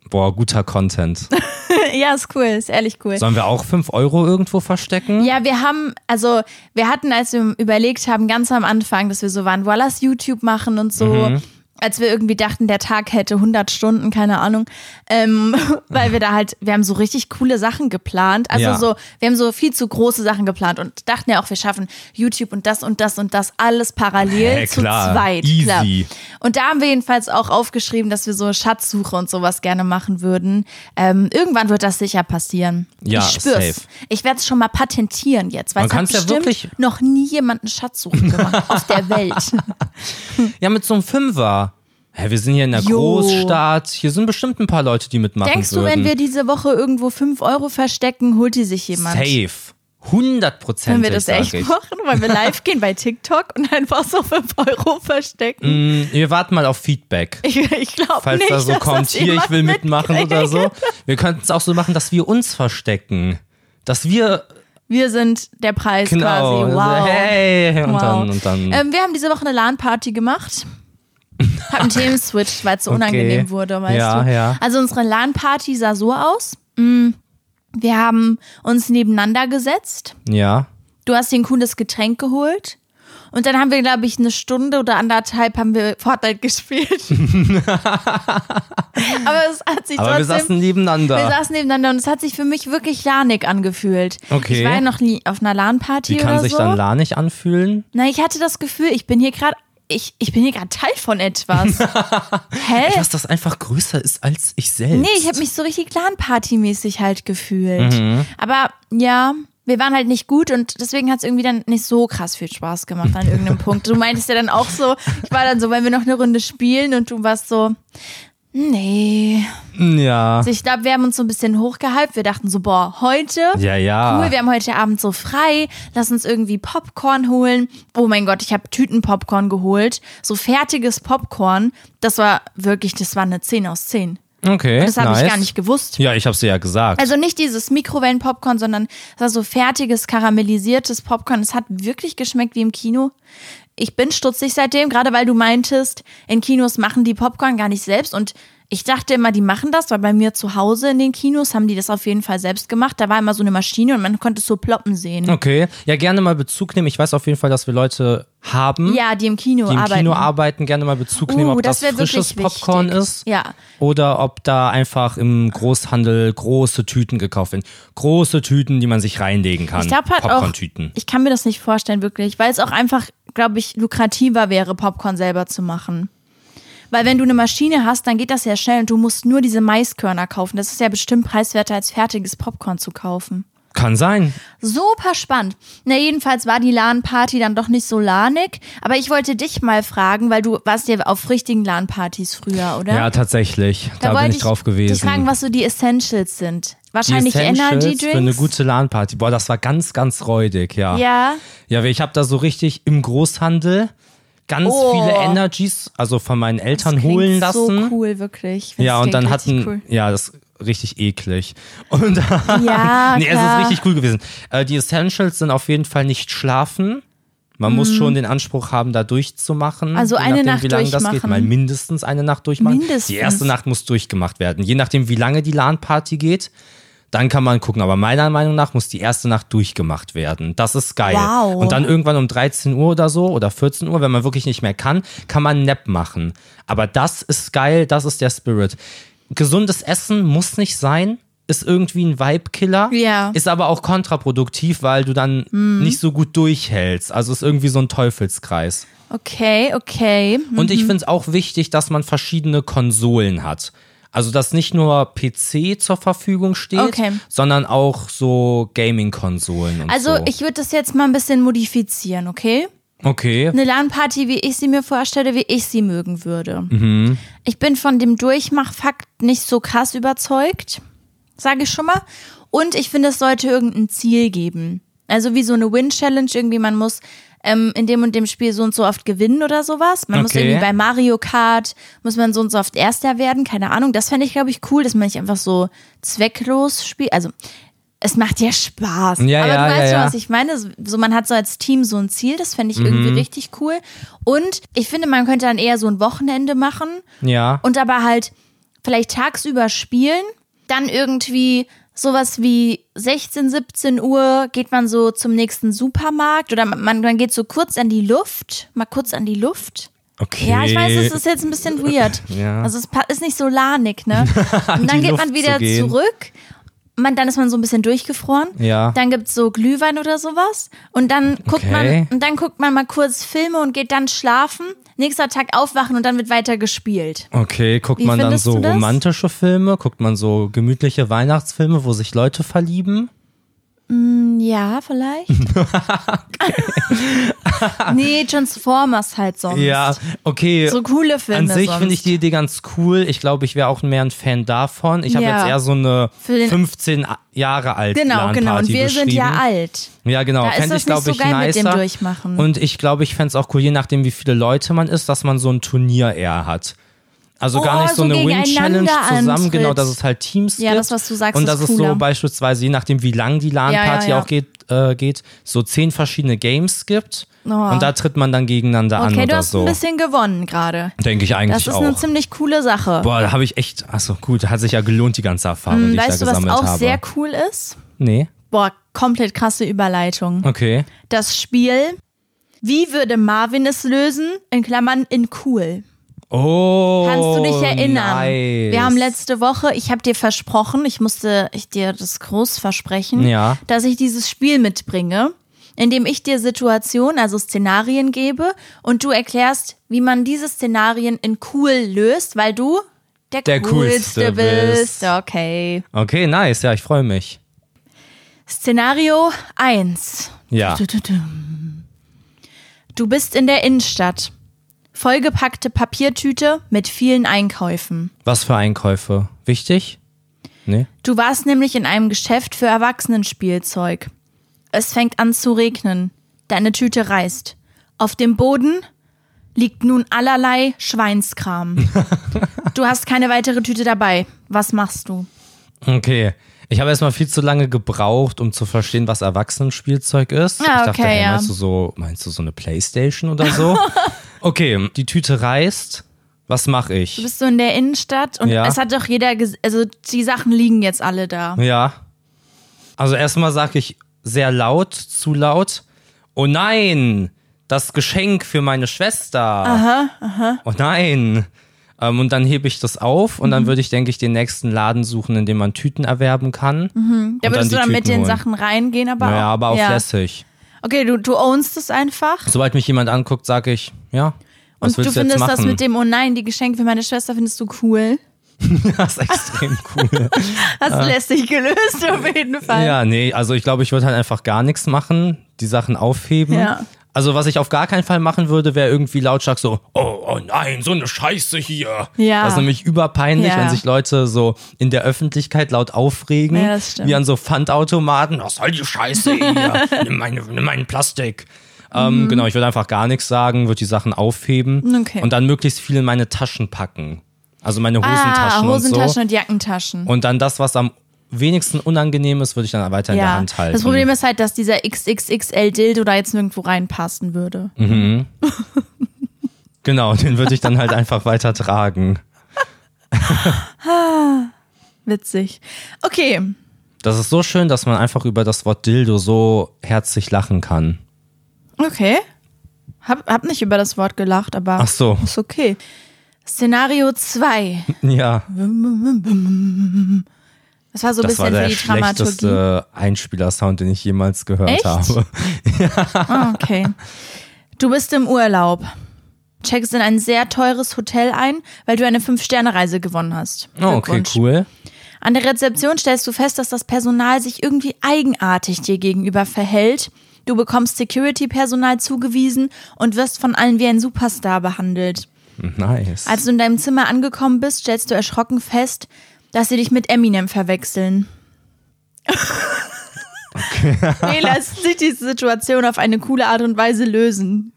Boah, guter Content. ja, ist cool, ist ehrlich cool. Sollen wir auch 5 Euro irgendwo verstecken? Ja, wir haben, also wir hatten, als wir überlegt haben, ganz am Anfang, dass wir so waren, lass YouTube machen und so. Mhm. Als wir irgendwie dachten, der Tag hätte 100 Stunden, keine Ahnung, ähm, weil wir da halt, wir haben so richtig coole Sachen geplant. Also Ja. so, wir haben so viel zu große Sachen geplant und dachten ja auch, wir schaffen YouTube und das und das und das alles parallel Hä, zu klar, zweit. easy. Klar. Und da haben wir jedenfalls auch aufgeschrieben, dass wir so Schatzsuche und sowas gerne machen würden. Ähm, irgendwann wird das sicher passieren. Ja, ich spür's. safe. Ich werde es schon mal patentieren jetzt, weil es hat kann's ja bestimmt wirklich- noch nie jemand eine Schatzsuche gemacht auf der Welt. Ja, mit so einem Fünfer. Hä, wir sind hier in der Jo. Großstadt. Hier sind bestimmt ein paar Leute, die mitmachen Denkst du, würden. wenn wir diese Woche irgendwo 5 Euro verstecken, holt die sich jemand? Safe. 100 Prozent. Wenn wir das echt ich. machen, weil wir live gehen bei TikTok und einfach so 5 Euro verstecken? Mm, Wir warten mal auf Feedback. Ich, ich glaube Falls nicht, da so kommt, hier, ich will mitmachen oder so. Wir könnten es auch so machen, dass wir uns verstecken. Dass wir, Wir sind der Preis genau, quasi. Wow. hey, und Wow. dann, und dann. Ähm, wir haben diese Woche eine LAN-Party gemacht. Hab einen Themenswitch, weil es so Okay. unangenehm wurde, weißt Ja, du. ja. Also unsere LAN-Party sah so aus. Mm, Wir haben uns nebeneinander gesetzt. ja. Du hast dir ein cooles Getränk geholt. Und dann haben wir, glaube ich, eine Stunde oder anderthalb haben wir Fortnite gespielt. Aber es hat sich Aber wir trotzdem... saßen nebeneinander. wir saßen nebeneinander und es hat sich für mich wirklich lanig angefühlt. Okay. Ich war ja noch nie auf einer LAN-Party Wie oder kann sich so. dann lanig anfühlen? Na, ich hatte das Gefühl, ich bin hier gerade, ich, ich bin hier gerade Teil von etwas. Hä? Dass das einfach größer ist als ich selbst. Nee, ich habe mich so richtig Clan-Party-mäßig halt gefühlt. Mhm. Aber ja, wir waren halt nicht gut und deswegen hat es irgendwie dann nicht so krass viel Spaß gemacht an irgendeinem Punkt. Du meintest ja dann auch so, ich war dann so, wenn wir noch eine Runde spielen und du warst so, nee. Ja. Also ich glaube, wir haben uns so ein bisschen hochgehypt. Wir dachten so, boah, heute Ja, ja. cool, wir haben heute Abend so frei, lass uns irgendwie Popcorn holen. Oh mein Gott, ich habe Tütenpopcorn geholt, so fertiges Popcorn. Das war wirklich, das war eine 10 aus 10. Okay. Das habe nice. ich gar nicht gewusst. Ja, ich hab's dir ja gesagt. Also nicht dieses Mikrowellen-Popcorn, sondern das war so fertiges, karamellisiertes Popcorn. Es hat wirklich geschmeckt wie im Kino. Ich bin stutzig seitdem, gerade weil du meintest, in Kinos machen die Popcorn gar nicht selbst. Und ich dachte immer, die machen das, weil bei mir zu Hause in den Kinos haben die das auf jeden Fall selbst gemacht. Da war immer so eine Maschine und man konnte es so ploppen sehen. okay. Ja, gerne mal Bezug nehmen. Ich weiß auf jeden Fall, dass wir Leute haben, Ja, die im Kino die im arbeiten. Kino arbeiten. Gerne mal Bezug nehmen, Uh, ob das, das frisches Popcorn wichtig. ist. Ja. Oder ob da einfach im Großhandel große Tüten gekauft werden. Große Tüten, die man sich reinlegen kann. Ich glaube halt auch, ich kann mir das nicht vorstellen, wirklich, weil es auch einfach, glaube ich, lukrativer wäre, Popcorn selber zu machen. Weil wenn du eine Maschine hast, dann geht das ja schnell und du musst nur diese Maiskörner kaufen. Das ist ja bestimmt preiswerter als fertiges Popcorn zu kaufen. Kann sein. Super spannend. Na, jedenfalls war die LAN-Party dann doch nicht so lanig. Aber ich wollte dich mal fragen, weil du warst ja auf richtigen LAN-Partys früher, oder? Ja, tatsächlich. Da, bin wollte ich drauf gewesen. Dich fragen, was so die Essentials sind. Wahrscheinlich Energy Drinks. Für eine gute LAN-Party. Boah, das war ganz, ganz räudig, ja. ja. Ja, ich habe da so richtig im Großhandel ganz Oh. viele Energies, also von meinen Eltern holen lassen. So cool, wirklich. Ja, und dann hatten, richtig Cool. ja, das richtig eklig. Und Ja, nee, es klar. ist richtig cool gewesen. Äh, die Essentials sind auf jeden Fall nicht schlafen. Man muss schon den Anspruch haben, da durchzumachen. Mhm. Also je eine nachdem, Nacht wie lange das geht. durchmachen. Mal mindestens eine Nacht durchmachen. Mindestens. Die erste Nacht muss durchgemacht werden. Je nachdem, wie lange die LAN-Party geht, dann kann man gucken. Aber meiner Meinung nach muss die erste Nacht durchgemacht werden. Das ist geil. Wow. Und dann irgendwann um 13 Uhr oder so oder 14 Uhr, wenn man wirklich nicht mehr kann, kann man Nap machen. Aber das ist geil, das ist der Spirit. Gesundes Essen muss nicht sein, ist irgendwie ein Vibe-Killer, Ja. ist aber auch kontraproduktiv, weil du dann Mhm. nicht so gut durchhältst. Also ist irgendwie so ein Teufelskreis. Okay, okay. Und Mhm. ich finde es auch wichtig, dass man verschiedene Konsolen hat. Also, dass nicht nur PC zur Verfügung steht, Okay. sondern auch so Gaming-Konsolen und Also so. ich würde das jetzt mal ein bisschen modifizieren, okay? okay. Eine LAN-Party, wie ich sie mir vorstelle, wie ich sie mögen würde. Mhm. Ich bin von dem Durchmachfakt nicht so krass überzeugt, sage ich schon mal. Und ich finde, es sollte irgendein Ziel geben. Also wie so eine Win-Challenge irgendwie, man muss ähm, in dem und dem Spiel so und so oft gewinnen oder sowas. Man muss Okay. irgendwie bei Mario Kart, muss man so und so oft Erster werden, keine Ahnung. Das fände ich, glaube ich, cool, dass man nicht einfach so zwecklos spielt. Also es macht ja Spaß. Ja, Aber ja, du weißt ja, schon, was ich meine. So, man hat so als Team so ein Ziel, das fände ich irgendwie richtig cool. Und ich finde, man könnte dann eher so ein Wochenende machen Ja. und aber halt vielleicht tagsüber spielen, dann irgendwie sowas wie 16, 17 Uhr geht man so zum nächsten Supermarkt oder man, man geht so kurz an die Luft, mal kurz an die Luft. Okay. Ja, ich weiß, es ist jetzt ein bisschen weird. Ja. Also es ist nicht so lanig, ne? Und dann geht Luft man wieder zu zurück. Man, dann ist man so ein bisschen durchgefroren. Ja. Dann gibt's so Glühwein oder sowas. Und dann guckt Okay. man, und dann guckt man mal kurz Filme und geht dann schlafen. Nächster Tag aufwachen und dann wird weiter gespielt. Okay, guckt Wie man dann so romantische Filme? Guckt man so gemütliche Weihnachtsfilme, wo sich Leute verlieben? Ja, vielleicht. nee, Transformers halt sonst. Ja, okay. So coole Filme An sich finde ich die Idee ganz cool. Ich glaube, ich wäre auch mehr ein Fan davon. Ich habe Ja. jetzt eher so eine Für den- 15 Jahre alt Genau, genau. Und wir sind ja alt. Ja, genau. Da ist Fände das ich, glaube nicht ich, so dem nicer. Durchmachen. Und ich glaube, ich fände es auch cool, je nachdem, wie viele Leute man ist, dass man so ein Turnier eher hat. Also Oh, gar nicht so so eine Win-Challenge zusammen, antritt. genau, dass es halt Teams Ja, gibt. das, was du sagst, Und ist dass es so beispielsweise, je nachdem, wie lang die LAN-Party Ja, ja, ja. auch geht, äh, geht, so zehn verschiedene Games gibt. Oh. Und da tritt man dann gegeneinander an Okay, du hast so. ein bisschen gewonnen gerade. Denke ich Das eigentlich ist auch. eine ziemlich coole Sache. Boah, da habe ich echt, achso gut, hat sich ja gelohnt, die ganze Erfahrung, die ich Hm, weißt da du, was gesammelt auch habe. sehr cool ist? nee, Boah, komplett krasse Überleitung. okay. Das Spiel Wie würde Marvin es lösen? In Klammern in cool. Oh, Kannst du dich erinnern? Nice. Wir haben letzte Woche, ich habe dir versprochen, ich musste ich dir das groß versprechen, Ja. dass ich dieses Spiel mitbringe, in dem ich dir Situationen, also Szenarien gebe und du erklärst, wie man diese Szenarien in cool löst, weil du der, Der coolste Coolste bist. bist. Okay. Okay, nice, ja, ich freue mich. Szenario 1. Ja. Du bist in der Innenstadt. Vollgepackte Papiertüte mit vielen Einkäufen. Was für Einkäufe? Wichtig? Nee? Du warst nämlich in einem Geschäft für Erwachsenenspielzeug. Es fängt an zu regnen. Deine Tüte reißt. Auf dem Boden liegt nun allerlei Schweinskram. du hast keine weitere Tüte dabei. Was machst du? Okay. Ich habe erstmal viel zu lange gebraucht, um zu verstehen, was Erwachsenenspielzeug ist. Ah, ich dachte, okay, hey, ja. meinst du so, meinst du so eine Playstation oder so? okay, die Tüte reißt. Was mache Du ich? bist so in der Innenstadt und Ja. es hat doch jeder, also die Sachen liegen jetzt alle da. Ja. Also erstmal sage ich sehr laut, zu laut. Oh nein, das Geschenk für meine Schwester. Aha, aha. Oh nein. Ähm, und dann hebe ich das auf und Mhm. dann würde ich, denke ich, den nächsten Laden suchen, in dem man Tüten erwerben kann. Da und würdest die du dann mit Tüten den holen. Sachen reingehen, aber Naja, auch, aber auch ja. lässig. Okay, du, du ownst es einfach. Sobald mich jemand anguckt, sage ich, ja, was Und du findest das mit dem, oh nein, die Geschenke für meine Schwester findest du cool. das ist extrem cool. Hast du lästig gelöst, auf jeden Fall. ja, nee, also ich glaube, ich würde halt einfach gar nichts machen, die Sachen aufheben. Ja. Also was ich auf gar keinen Fall machen würde, wäre irgendwie lautstark so, oh, oh nein, so eine Scheiße hier. Ja. Das ist nämlich überpeinlich, Ja. wenn sich Leute so in der Öffentlichkeit laut aufregen, Ja, das stimmt. wie an so Pfandautomaten. Was soll die Scheiße hier? nimm, meine, nimm meinen Plastik. Ähm, genau, ich würde einfach gar nichts sagen, würde die Sachen aufheben Mhm. Okay. und dann möglichst viel in meine Taschen packen. Also meine Ah, Hosentaschen, Hosentaschen und so. und Jackentaschen. Und dann das, was am wenigsten unangenehm ist, würde ich dann weiter in der ja. Hand halten. Das Problem ist halt, dass dieser XXXL-Dildo da jetzt nirgendwo reinpassen würde. Genau, den würde ich dann halt einfach weiter tragen. Witzig. Okay. Das ist so schön, dass man einfach über das Wort Dildo so herzlich lachen kann. Okay. Hab, hab nicht über das Wort gelacht, aber Ach so, ist okay. Szenario 2. ja. Das war so ein Das war bisschen der für die schlechteste Einspielersound, den ich jemals gehört Echt? habe. Ah, okay. Du bist im Urlaub. Checkst in ein sehr teures Hotel ein, weil du eine Fünf-Sterne-Reise gewonnen hast. Oh, okay, cool. An der Rezeption stellst du fest, dass das Personal sich irgendwie eigenartig dir gegenüber verhält. Du bekommst Security-Personal zugewiesen und wirst von allen wie ein Superstar behandelt. Nice. Als du in deinem Zimmer angekommen bist, stellst du erschrocken fest, dass sie dich mit Eminem verwechseln. Wie lässt sich die Situation auf eine coole Art und Weise lösen?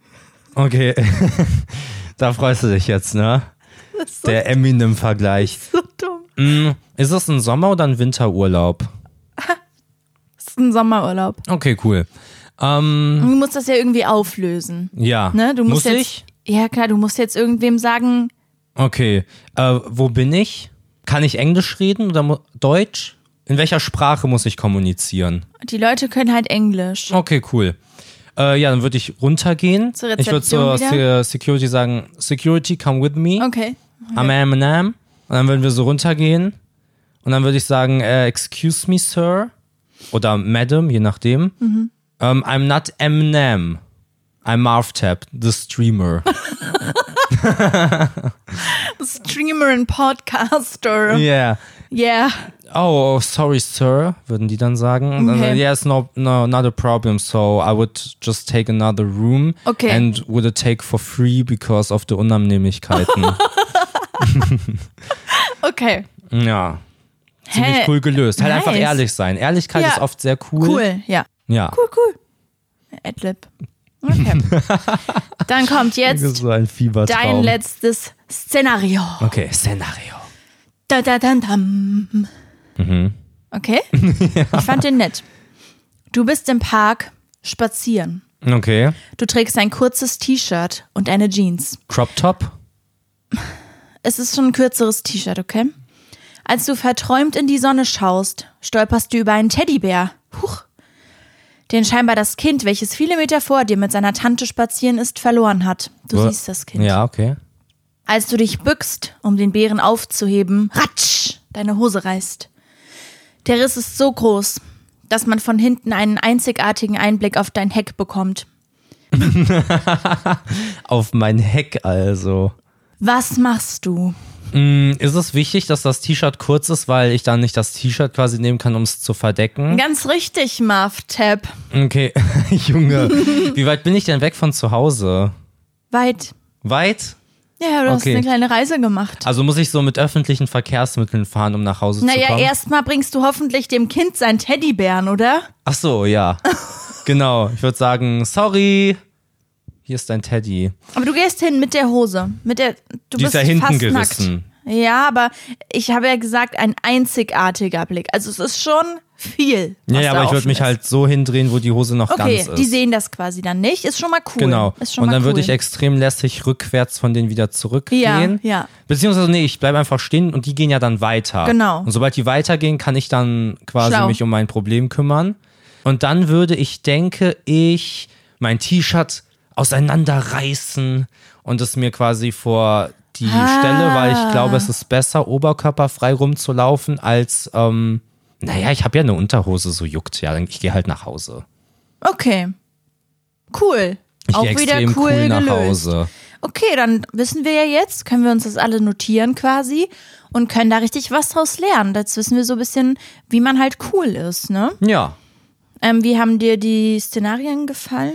Okay. da freust du dich jetzt, ne? Das so, Der Eminem-Vergleich. so dumm. Mm, ist es ein Sommer- oder ein Winterurlaub? Das ist ein Sommerurlaub. Okay, cool. Ähm, Du musst das ja irgendwie auflösen. ja. Ne? Du musst Muss jetzt, ich? Ja, klar, du musst jetzt irgendwem sagen, Okay. Äh, wo bin ich? Kann ich Englisch reden oder Deutsch? In welcher Sprache muss ich kommunizieren? die Leute können halt Englisch. Okay, cool. Äh, ja, dann würde ich runtergehen. Zur ich würde zur wieder? Se Security sagen, Security, come with me. Okay. I'm Eminem. Und dann würden wir so runtergehen. Und dann würde ich sagen, äh, excuse me, sir. Oder Madam, je nachdem. Mhm. Ähm, I'm not Eminem. I'm Marv Tap, the streamer. Streamer and Podcaster. yeah. Yeah. Oh, sorry, sir, würden die dann sagen. Und Okay. yes, no, no, not a problem. So I would just take another room Okay. and would it take for free because of the Unannehmlichkeiten. Okay. ja. Ziemlich Hä? cool gelöst. Halt einfach Nice. ehrlich sein. Ehrlichkeit Ja. ist oft sehr cool. Cool. Ja. Ja. Cool, cool. Adlib. Okay. Dann kommt jetzt so dein letztes Szenario. Okay, Szenario. Da, da, da, dam. Mhm. Okay? Ich fand den nett. Du bist im Park spazieren. Okay. Du trägst ein kurzes T-Shirt und eine Jeans. Crop Top. Es ist schon ein kürzeres T-Shirt, okay? Als du verträumt in die Sonne schaust, stolperst du über einen Teddybär. Den scheinbar das Kind, welches viele Meter vor dir mit seiner Tante spazieren ist, verloren hat. Du Wo- siehst das Kind. Ja, okay. Als du dich bückst, um den Bären aufzuheben, ratsch, deine Hose reißt. Der Riss ist so groß, dass man von hinten einen einzigartigen Einblick auf dein Heck bekommt. Auf mein Heck also. Was machst du? Mm, Ist es wichtig, dass das T-Shirt kurz ist, weil ich dann nicht das T-Shirt quasi nehmen kann, um es zu verdecken? Ganz richtig, Marv Tab. Okay, Junge. Wie weit bin ich denn weg von zu Hause? Weit. Weit? Ja, du hast Okay. eine kleine Reise gemacht. Also muss ich so mit öffentlichen Verkehrsmitteln fahren, um nach Hause zu Naja, kommen? erstmal bringst du hoffentlich dem Kind seinen Teddybären, oder? Ach so, ja. genau. Ich würde sagen, sorry. Hier ist dein Teddy. Aber du gehst hin mit der Hose. Mit der, du Die ist bist ja hinten fast gerissen. nackt. Ja, aber ich habe ja gesagt, ein einzigartiger Blick. Also es ist schon viel. Ja, ja, aber ich würde mich ist. halt so hindrehen, wo die Hose noch Okay, ganz ist. die sehen das quasi dann nicht. Ist schon mal cool. Genau. Ist Und dann cool. würde ich extrem lässig rückwärts von denen wieder zurückgehen. Ja, ja. Beziehungsweise, nee, ich bleibe einfach stehen und die gehen ja dann weiter. Genau. Und sobald die weitergehen, kann ich dann quasi Schlau. mich um mein Problem kümmern. Und dann würde ich, denke ich, mein T-Shirt auseinanderreißen und es mir quasi vor die Ah. Stelle, weil ich glaube, es ist besser, oberkörperfrei rumzulaufen, als, ähm, naja, ich habe ja eine Unterhose, so juckt ja, ich gehe halt nach Hause. Okay. Cool. Ich Auch wieder cool, cool nach gelöst. Hause. Okay, dann wissen wir ja jetzt, können wir uns das alle notieren quasi und können da richtig was draus lernen. Jetzt wissen wir so ein bisschen, wie man halt cool ist, ne? Ja, Ähm, wie haben dir die Szenarien gefallen?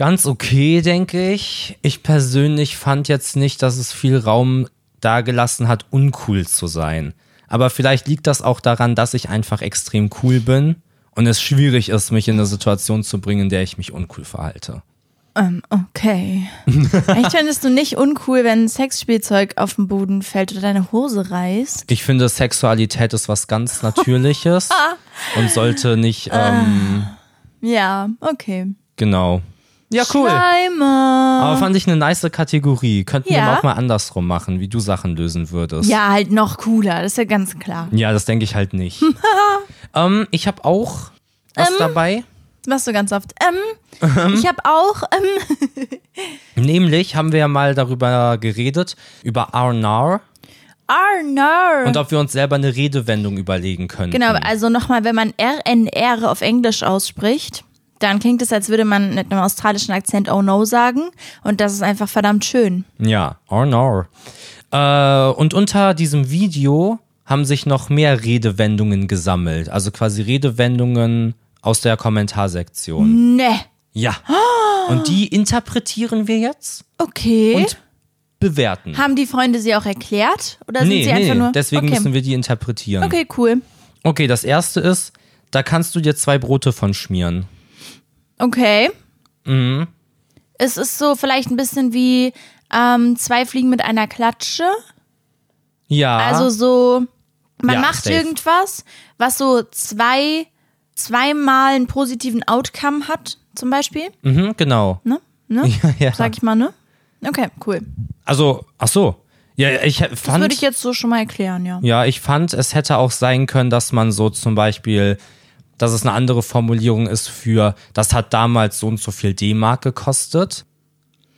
Ganz okay, denke ich. Ich persönlich fand jetzt nicht, dass es viel Raum dagelassen hat, uncool zu sein. Aber vielleicht liegt das auch daran, dass ich einfach extrem cool bin und es schwierig ist, mich in eine Situation zu bringen, in der ich mich uncool verhalte. Ähm, okay. Echt fändest du nicht uncool, wenn ein Sexspielzeug auf den Boden fällt oder deine Hose reißt? Ich finde, Sexualität ist was ganz Natürliches und sollte nicht, ähm, Ja, okay. genau. Ja, cool. Schleimer. Aber fand ich eine nice Kategorie. Könnten wir Ja. mal auch mal andersrum machen, wie du Sachen lösen würdest. Ja, halt noch cooler, das ist ja ganz klar. Ja, das denke ich halt nicht. ähm, ich habe auch was dabei. Das machst du ganz oft. Ähm, ich habe auch, ähm, Nämlich haben wir ja mal darüber geredet, über Arnar. und ob wir uns selber eine Redewendung überlegen können. Genau, also nochmal, wenn man RNR auf Englisch ausspricht, dann klingt es, als würde man mit einem australischen Akzent Oh no sagen. Und das ist einfach verdammt schön. Ja, R&R. Äh, und unter diesem Video haben sich noch mehr Redewendungen gesammelt. Also quasi Redewendungen aus der Kommentarsektion. Ne. Ja. Und die interpretieren wir jetzt Okay. und bewerten. Haben die Freunde sie auch erklärt? Oder sind nee, sie nee, einfach nur. deswegen okay. müssen wir die interpretieren. Okay, cool. Okay, das erste ist, da kannst du dir zwei Brote von schmieren. Okay. Mhm. Es ist so vielleicht ein bisschen wie ähm, zwei Fliegen mit einer Klatsche. Ja. Also so, man Ja, macht safe. irgendwas, was so zwei, zweimal einen positiven Outcome hat, zum Beispiel. mhm, genau. Ne? Ne? Ja, ja. Sag ich mal, ne? Okay, cool. Also, ach so. Ja, ich Das fand. würde ich jetzt so schon mal erklären, ja. Ja, ich fand, es hätte auch sein können, dass man so zum Beispiel, dass es eine andere Formulierung ist für, das hat damals so und so viel D-Mark gekostet.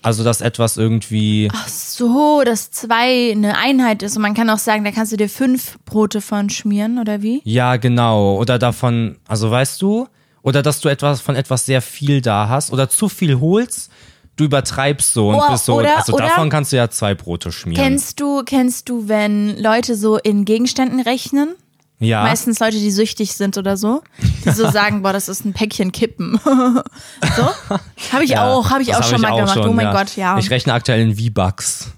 Also, dass etwas irgendwie. Ach so, dass zwei eine Einheit ist und man kann auch sagen, da kannst du dir fünf Brote von schmieren, oder wie? Ja, genau. Oder davon, also weißt du, oder dass du etwas von etwas sehr viel da hast oder zu viel holst, du übertreibst so und Oh, bist so. oder- also oder- davon kannst du ja zwei Brote schmieren. Kennst du, kennst du, wenn Leute so in Gegenständen rechnen? Ja. Meistens Leute, die süchtig sind oder so, die so sagen, boah, das ist ein Päckchen Kippen. so? Habe ich Ja, auch, habe ich auch schon mal gemacht. schon, oh mein Gott, ja. Ich rechne aktuell in V-Bucks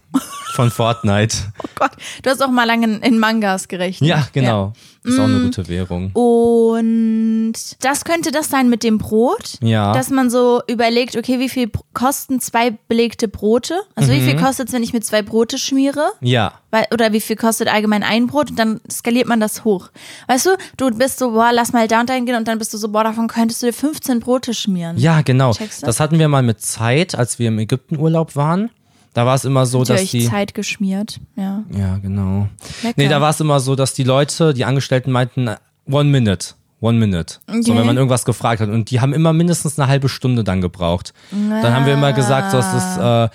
von Fortnite. oh Gott, du hast auch mal lange in, in Mangas gerechnet. Ja, genau. Ist auch eine Mm. gute Währung. Und das könnte das sein mit dem Brot, Ja. dass man so überlegt, okay, wie viel kosten zwei belegte Brote? Also wie Mhm. viel kostet es, wenn ich mir zwei Brote schmiere? Ja. Weil, oder wie viel kostet allgemein ein Brot? Und dann skaliert man das hoch. Weißt du, du bist so, boah, lass mal da und dahin gehen und dann bist du so, boah, davon könntest du dir 15 Brote schmieren. Ja, genau. Du? Das hatten wir mal mit Zeit, als wir im Ägyptenurlaub waren. Da war es immer so, dass Natürlich die. Zeit geschmiert. Ja. Ja, genau. Lecker. Nee, da war es immer so, dass die Leute, die Angestellten meinten, one minute. One minute. So, Okay. wenn man irgendwas gefragt hat. Und die haben immer mindestens eine halbe Stunde dann gebraucht. Dann haben wir immer gesagt, so, es ist, äh,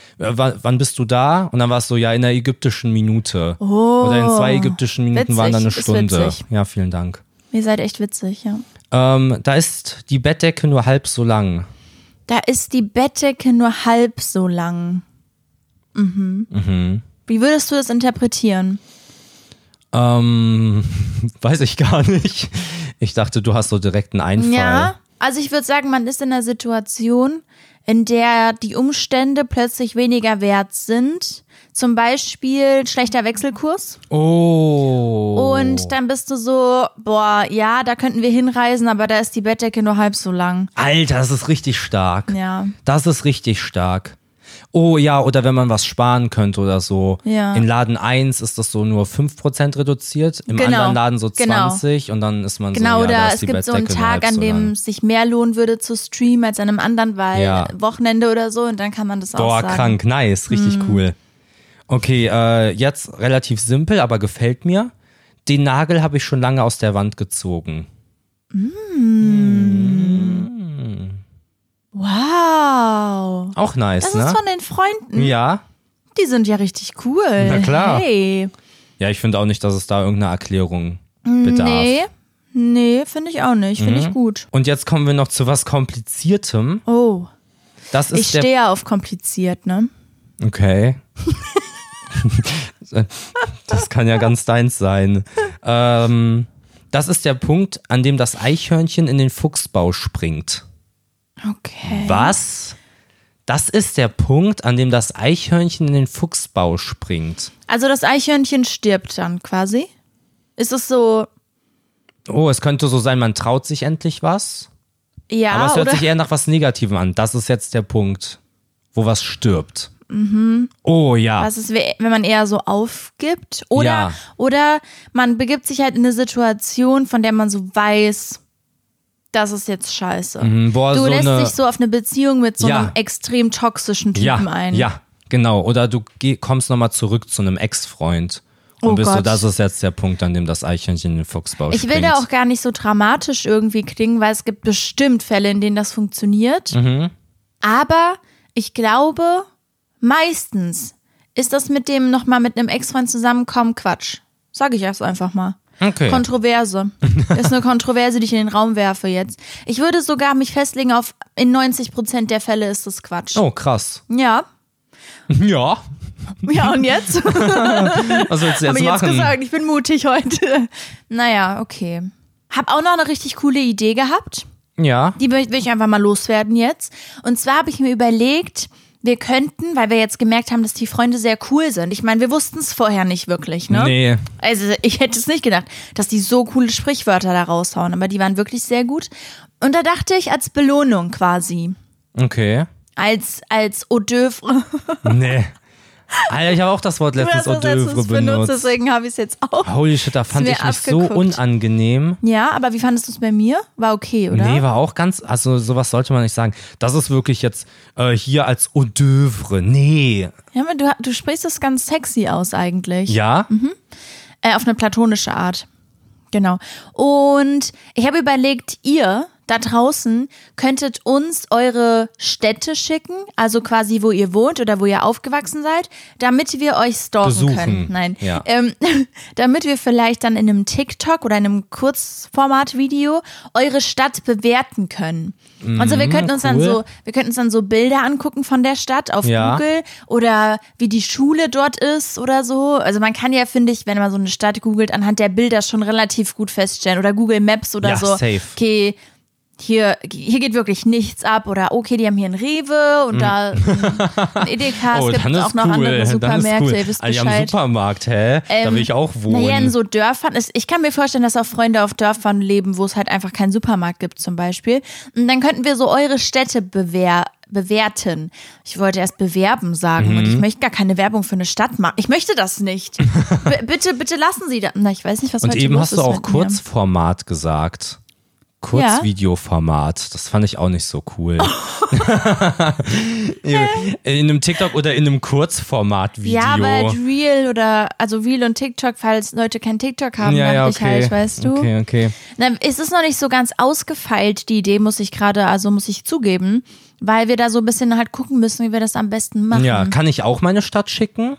wann, bist du da? Und dann war es so, ja, in der ägyptischen Minute. Oder in zwei ägyptischen Minuten waren dann eine Oh. Witzig, Stunde. witzig. Ja, vielen Dank. Ihr seid echt witzig, ja. Ähm, da ist die Bettdecke nur halb so lang. Da ist die Bettdecke nur halb so lang. Mhm. Wie würdest du das interpretieren? Ähm, weiß ich gar nicht. Ich dachte, du hast so direkt einen Einfall. Ja, also ich würde sagen, man ist in einer Situation, in der die Umstände plötzlich weniger wert sind. Zum Beispiel schlechter Wechselkurs. Oh. Und dann bist du so, boah, ja, da könnten wir hinreisen, aber da ist die Bettdecke nur halb so lang. Alter, das ist richtig stark. Ja. Das ist richtig stark. Oh ja, oder wenn man was sparen könnte oder so. Ja. In Laden 1 ist das so nur 5% reduziert, im Genau, anderen Laden so genau. 20 und dann ist man Genau, so, ja, da oder es gibt so einen Tag, an dem sich mehr lohnen würde zu streamen als an einem anderen, weil Ja. Wochenende oder so und dann kann man das auch Boah, krank, nice, richtig Mhm. cool. Okay, äh, jetzt relativ simpel, aber gefällt mir. Den Nagel habe ich schon lange aus der Wand gezogen. Wow. Auch nice, Das ne? ist von den Freunden. ja. Die sind ja richtig cool. Na klar. Hey. Ja, ich finde auch nicht, dass es da irgendeine Erklärung bedarf. Nee. Nee, finde ich auch nicht. Finde Mhm. ich gut. Und jetzt kommen wir noch zu was Kompliziertem. Oh. Das ist Ich stehe ja auf kompliziert, ne? Okay. das kann ja ganz deins sein. Ähm, das ist der Punkt, an dem das Eichhörnchen in den Fuchsbau springt. Okay. Was? Das ist der Punkt, an dem das Eichhörnchen in den Fuchsbau springt. Also das Eichhörnchen stirbt dann quasi? Ist es so, Oh, es könnte so sein, man traut sich endlich was. ja, aber es hört oder? sich eher nach was Negativem an. Das ist jetzt der Punkt. wo was stirbt. Oh ja. Was ist, wenn man eher so aufgibt? Oder, Ja. oder man begibt sich halt in eine Situation, von der man so weiß, das ist jetzt scheiße. Mhm, boah, du so lässt eine- dich so auf eine Beziehung mit so Ja. einem extrem toxischen Typen ja, ein. ja, genau. Oder du kommst nochmal zurück zu einem Ex-Freund. Und Oh bist so, Gott. das ist jetzt der Punkt, an dem das Eichhörnchen in den Fuchsbau Ich will da auch gar nicht so dramatisch irgendwie klingen, weil es gibt bestimmt Fälle, in denen das funktioniert. Mhm. Aber ich glaube, meistens ist das mit dem nochmal mit einem Ex-Freund zusammenkommen Quatsch. Sag ich erst einfach mal. Okay. Kontroverse. Das ist eine Kontroverse, die ich in den Raum werfe jetzt. Ich würde sogar mich festlegen auf, in 90 Prozent der Fälle ist das Quatsch. Oh, krass. Ja. Ja. Ja, und jetzt? Was willst du Habe jetzt ich jetzt gesagt, ich bin mutig heute. Naja, okay. Hab auch noch eine richtig coole Idee gehabt. Ja. Die will ich einfach mal loswerden jetzt. Und zwar habe ich mir überlegt, wir könnten, weil wir jetzt gemerkt haben, dass die Freunde sehr cool sind. Ich meine, wir wussten es vorher nicht wirklich, ne? Nee. Also ich hätte es nicht gedacht, dass die so coole Sprichwörter da raushauen, aber die waren wirklich sehr gut. Und da dachte ich, als Belohnung quasi, Okay. als, als Hors d'oeuvre, Nee. Alter, ich habe auch das Wort letztens letztens benutzt, benutzt. deswegen habe ich es jetzt auch. Holy shit, da fand ich mich so abgeguckt. unangenehm. Ja, aber wie fandest du es bei mir? War okay, oder? Nee, war auch ganz, also sowas sollte man nicht sagen. Das ist wirklich jetzt äh, hier als Hors d'oeuvre. Nee. Ja, aber du, du sprichst es ganz sexy aus eigentlich. Ja? Äh, auf eine platonische Art. Genau. Und ich habe überlegt, ihr da draußen könntet uns eure Städte schicken, also quasi wo ihr wohnt oder wo ihr aufgewachsen seid, damit wir euch stalken Besuchen. können. Nein. Ja. Ähm, damit wir vielleicht dann in einem TikTok oder in einem Kurzformat-Video eure Stadt bewerten können. Also wir könnten uns dann Mhm, cool. so, wir könnten uns dann so Bilder angucken von der Stadt auf Ja. Google oder wie die Schule dort ist oder so. Also man kann ja, finde ich, wenn man so eine Stadt googelt, anhand der Bilder schon relativ gut feststellen oder Google Maps oder Ja, so. safe. Okay, hier, hier geht wirklich nichts ab oder okay, die haben hier einen Rewe und da ein Edeka, es Oh, gibt dann ist auch noch cool. andere Supermärkte, cool. ihr wisst am Bescheid. Supermarkt, hä? da Ähm, will ich auch wohnen. Naja, in so Dörfern. ist- Ich kann mir vorstellen, dass auch Freunde auf Dörfern leben, wo es halt einfach keinen Supermarkt gibt zum Beispiel. Und dann könnten wir so eure Städte bewer bewerten. Ich wollte erst bewerben sagen und ich Mhm. möchte gar keine Werbung für eine Stadt machen. Ich möchte das nicht. Bitte, bitte lassen Sie das. Na, ich weiß nicht, was Und heute eben hast du auch. Kurzformat gesagt. Kurzvideoformat. Das fand ich auch nicht so cool. in einem TikTok oder in einem Kurzformat-Video. Ja, aber halt Real oder, also Real und TikTok, falls Leute kein TikTok haben, ja, ja, okay. halt, weißt du. Okay, okay. Na, es ist noch nicht so ganz ausgefeilt, die Idee, muss ich gerade, also muss ich zugeben, weil wir da so ein bisschen halt gucken müssen, wie wir das am besten machen. Ja, kann ich auch meine Stadt schicken?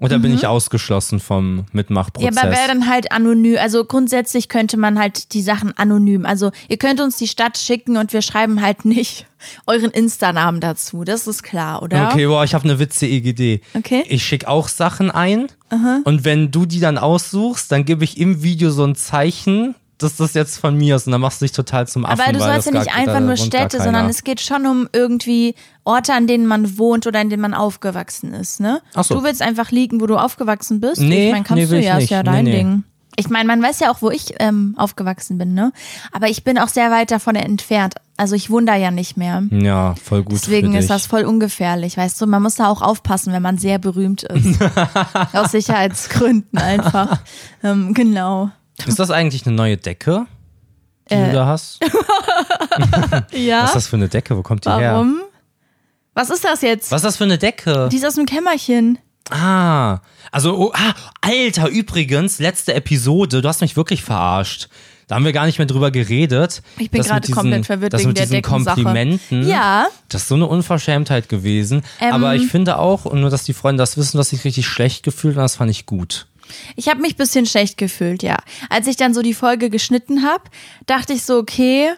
Oder bin ich ausgeschlossen vom Mhm. Ja, Mitmachprozess? aber wäre dann halt anonym. Also grundsätzlich könnte man halt die Sachen anonym. Also ihr könnt uns die Stadt schicken und wir schreiben halt nicht euren Insta-Namen dazu. Das ist klar, oder? Okay, boah, ich habe eine witzige Idee. Okay. Ich schicke auch Sachen ein und wenn du die dann aussuchst, dann gebe ich im Video so ein Zeichen, dass das jetzt von mir ist und dann machst du dich total zum Affen. Aber du sollst ja nicht einfach nur Städte, sondern es geht schon um irgendwie Orte, an denen man wohnt oder in denen man aufgewachsen ist, ne? Ach so. Du willst einfach liegen, wo du aufgewachsen bist? Nee, ich meine, kannst nee, du ja, ist ja Nee, dein nee. Ding. Ich meine, man weiß ja auch, wo ich ähm, aufgewachsen bin, ne? Aber ich bin auch sehr weit davon entfernt. Also ich wohne da ja nicht mehr. Ja, voll gut Deswegen für dich. ist das voll ungefährlich, weißt du? Man muss da auch aufpassen, wenn man sehr berühmt ist. Aus Sicherheitsgründen einfach. ähm, genau. Ist das eigentlich eine neue Decke, die Äh. du da hast? Ja. Was ist das für eine Decke? Wo kommt die her? Warum? Was ist das jetzt? Was ist das für eine Decke? Die ist aus dem Kämmerchen. Ah, also, oh, ah, Alter, übrigens, letzte Episode, du hast mich wirklich verarscht. Da haben wir gar nicht mehr drüber geredet. Ich bin gerade komplett verwirrt wegen mit der diesen. Komplimenten. Ja. Das ist so eine Unverschämtheit gewesen. Ähm. Aber ich finde auch, und nur, dass die Freunde das wissen, dass ich richtig schlecht gefühlt und das fand ich gut. Ich habe mich ein bisschen schlecht gefühlt, ja. Als ich dann so die Folge geschnitten habe, dachte ich so, okay,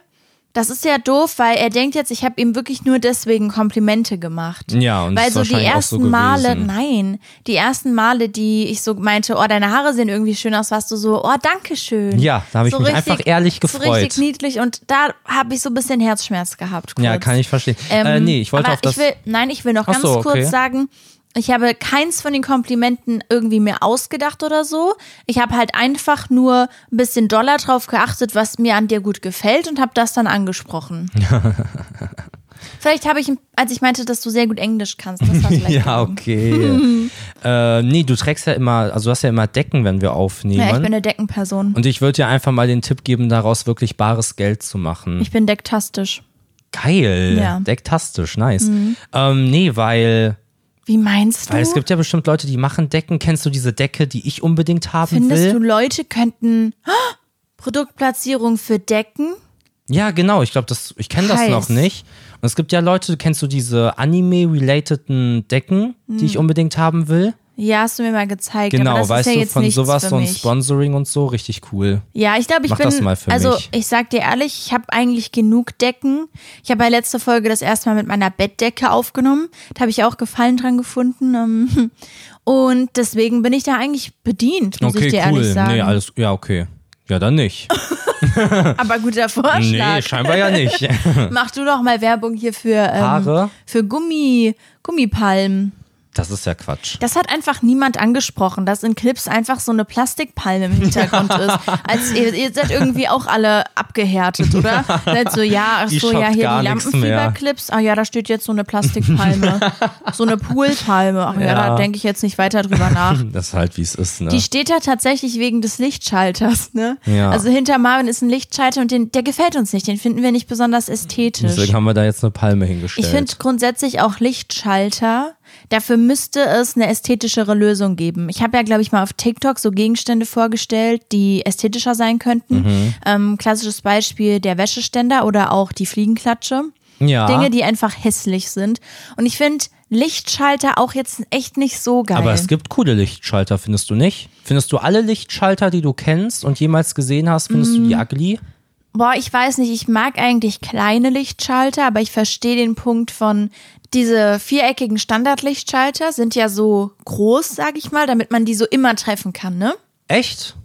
das ist ja doof, weil er denkt jetzt, ich habe ihm wirklich nur deswegen Komplimente gemacht. Ja, und Weil ist so die auch so ersten Male, nein, die ersten Male, die ich so meinte, oh, deine Haare sehen irgendwie schön aus, warst du so, oh, danke schön. Ja, da habe ich mich einfach ehrlich So gefreut. richtig niedlich und da habe ich so ein bisschen Herzschmerz gehabt. Kurz. Ja, kann ich verstehen. Ähm, äh, nee, ich wollte aber auf das. Ich will, nein, ich will noch ganz so, okay. kurz sagen, ich habe keins von den Komplimenten irgendwie mir ausgedacht oder so. Ich habe halt einfach nur ein bisschen doller drauf geachtet, was mir an dir gut gefällt und habe das dann angesprochen. Vielleicht habe ich, als ich meinte, dass du sehr gut Englisch kannst, das war vielleicht Ja, okay. äh, nee, du trägst ja immer, also du hast ja immer Decken, wenn wir aufnehmen. Ja, ich bin eine Deckenperson. und ich würde dir einfach mal den Tipp geben, daraus wirklich bares Geld zu machen. Ich bin decktastisch. Geil. Ja. Mhm. Decktastisch, nice. Ähm, nee, weil, Wie meinst du? weil es gibt ja bestimmt Leute, die machen Decken. Kennst du diese Decke, die ich unbedingt haben Findest will? du, Leute könnten Ah, Produktplatzierung für Decken? Ja, genau. Ich glaube, das, ich kenne das noch nicht. Und es gibt ja Leute, kennst du diese Anime-relateden Decken, die ich unbedingt haben will? Ja, hast du mir mal gezeigt. Genau, weißt ja du, von sowas, so ein. Sponsoring und so, richtig cool. Ja, ich glaube, ich Mach bin. das mal für also, mich. ich sag dir ehrlich, ich habe eigentlich genug Decken. Ich habe bei letzter Folge das erste Mal mit meiner Bettdecke aufgenommen. Da habe ich auch Gefallen dran gefunden. ähm, Und deswegen bin ich da eigentlich bedient, muss ich dir ehrlich sagen. Nee, alles, ja, okay. Ja, dann nicht. Aber guter Vorschlag. Nee, scheinbar ja nicht. Mach du doch mal Werbung hier für, ähm, Haare? für Gummi, Gummipalmen. Das ist ja Quatsch. Das hat einfach niemand angesprochen, dass in Clips einfach so eine Plastikpalme im Hintergrund ist. Als ihr, ihr seid irgendwie auch alle abgehärtet, oder? Seid so, ja, ach so, ja, hier die. Lampenfieberclips. Ah ja, da steht jetzt so eine Plastikpalme. so eine Poolpalme. Ach ja, Ja. da denke ich jetzt nicht weiter drüber nach. Das ist halt, wie es ist, ne? Die steht da tatsächlich wegen des Lichtschalters, ne? Ja. Also hinter Marvin ist ein Lichtschalter und den, der gefällt uns nicht. Den finden wir nicht besonders ästhetisch. Deswegen haben wir da jetzt eine Palme hingestellt. Ich finde grundsätzlich auch Lichtschalter. Dafür müsste es eine ästhetischere Lösung geben. Ich habe ja, glaube ich, mal auf TikTok so Gegenstände vorgestellt, die ästhetischer sein könnten. Mhm. Ähm, klassisches Beispiel der Wäscheständer oder auch die Fliegenklatsche. ja, Dinge, die einfach hässlich sind. Und ich finde Lichtschalter auch jetzt echt nicht so geil. aber es gibt coole Lichtschalter, findest du nicht? Findest du alle Lichtschalter, die du kennst und jemals gesehen hast, findest Mm. du die ugly? Boah, ich weiß nicht, ich mag eigentlich kleine Lichtschalter, aber ich verstehe den Punkt von diese viereckigen Standardlichtschalter sind ja so groß, sag ich mal, damit man die so immer treffen kann, ne? Echt?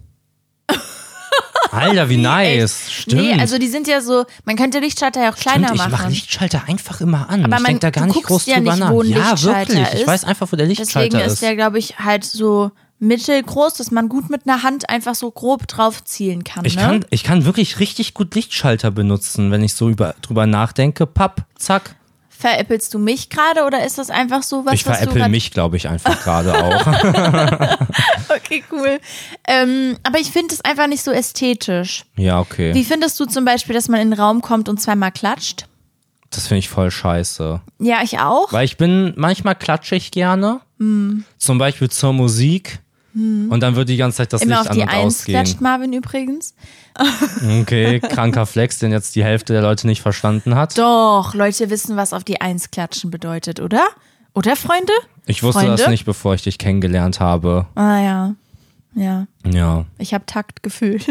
Alter, wie nice. Stimmt. Nee, also die sind ja so, man könnte Lichtschalter ja auch kleiner Stimmt, ich mache machen. Lichtschalter einfach immer an. Aber ich man- denke da gar nicht groß ja drüber nicht, nach. wo ein ja, Lichtschalter wirklich. Ich ist. weiß einfach, wo der Deswegen Lichtschalter ist ist. der, glaube ich, halt so mittelgroß, dass man gut mit einer Hand einfach so grob drauf zielen kann. Ich ne? kann, ich kann wirklich richtig gut Lichtschalter benutzen, wenn ich so über, drüber nachdenke. Papp, zack. Veräppelst du mich gerade oder ist das einfach so was, ich was du veräpple grad- mich, glaube ich, einfach gerade auch. Okay, cool. Ähm, aber ich finde es einfach nicht so ästhetisch. ja, okay. Wie findest du zum Beispiel, dass man in den Raum kommt und zweimal klatscht? Das finde ich voll scheiße. Ja, ich auch. Weil ich bin, manchmal klatsche ich gerne. Hm. Zum Beispiel zur Musik. Und dann wird die ganze Zeit das Immer Licht auf an die und Eins ausgehen. klatscht Marvin übrigens. Okay, kranker Flex, den jetzt die Hälfte der Leute nicht verstanden hat. Doch, Leute wissen, was auf die Eins klatschen bedeutet, oder? Oder, Freunde? Ich wusste Freunde? das nicht, bevor ich dich kennengelernt habe. Ah ja. Ja, Ja. ich habe Taktgefühl.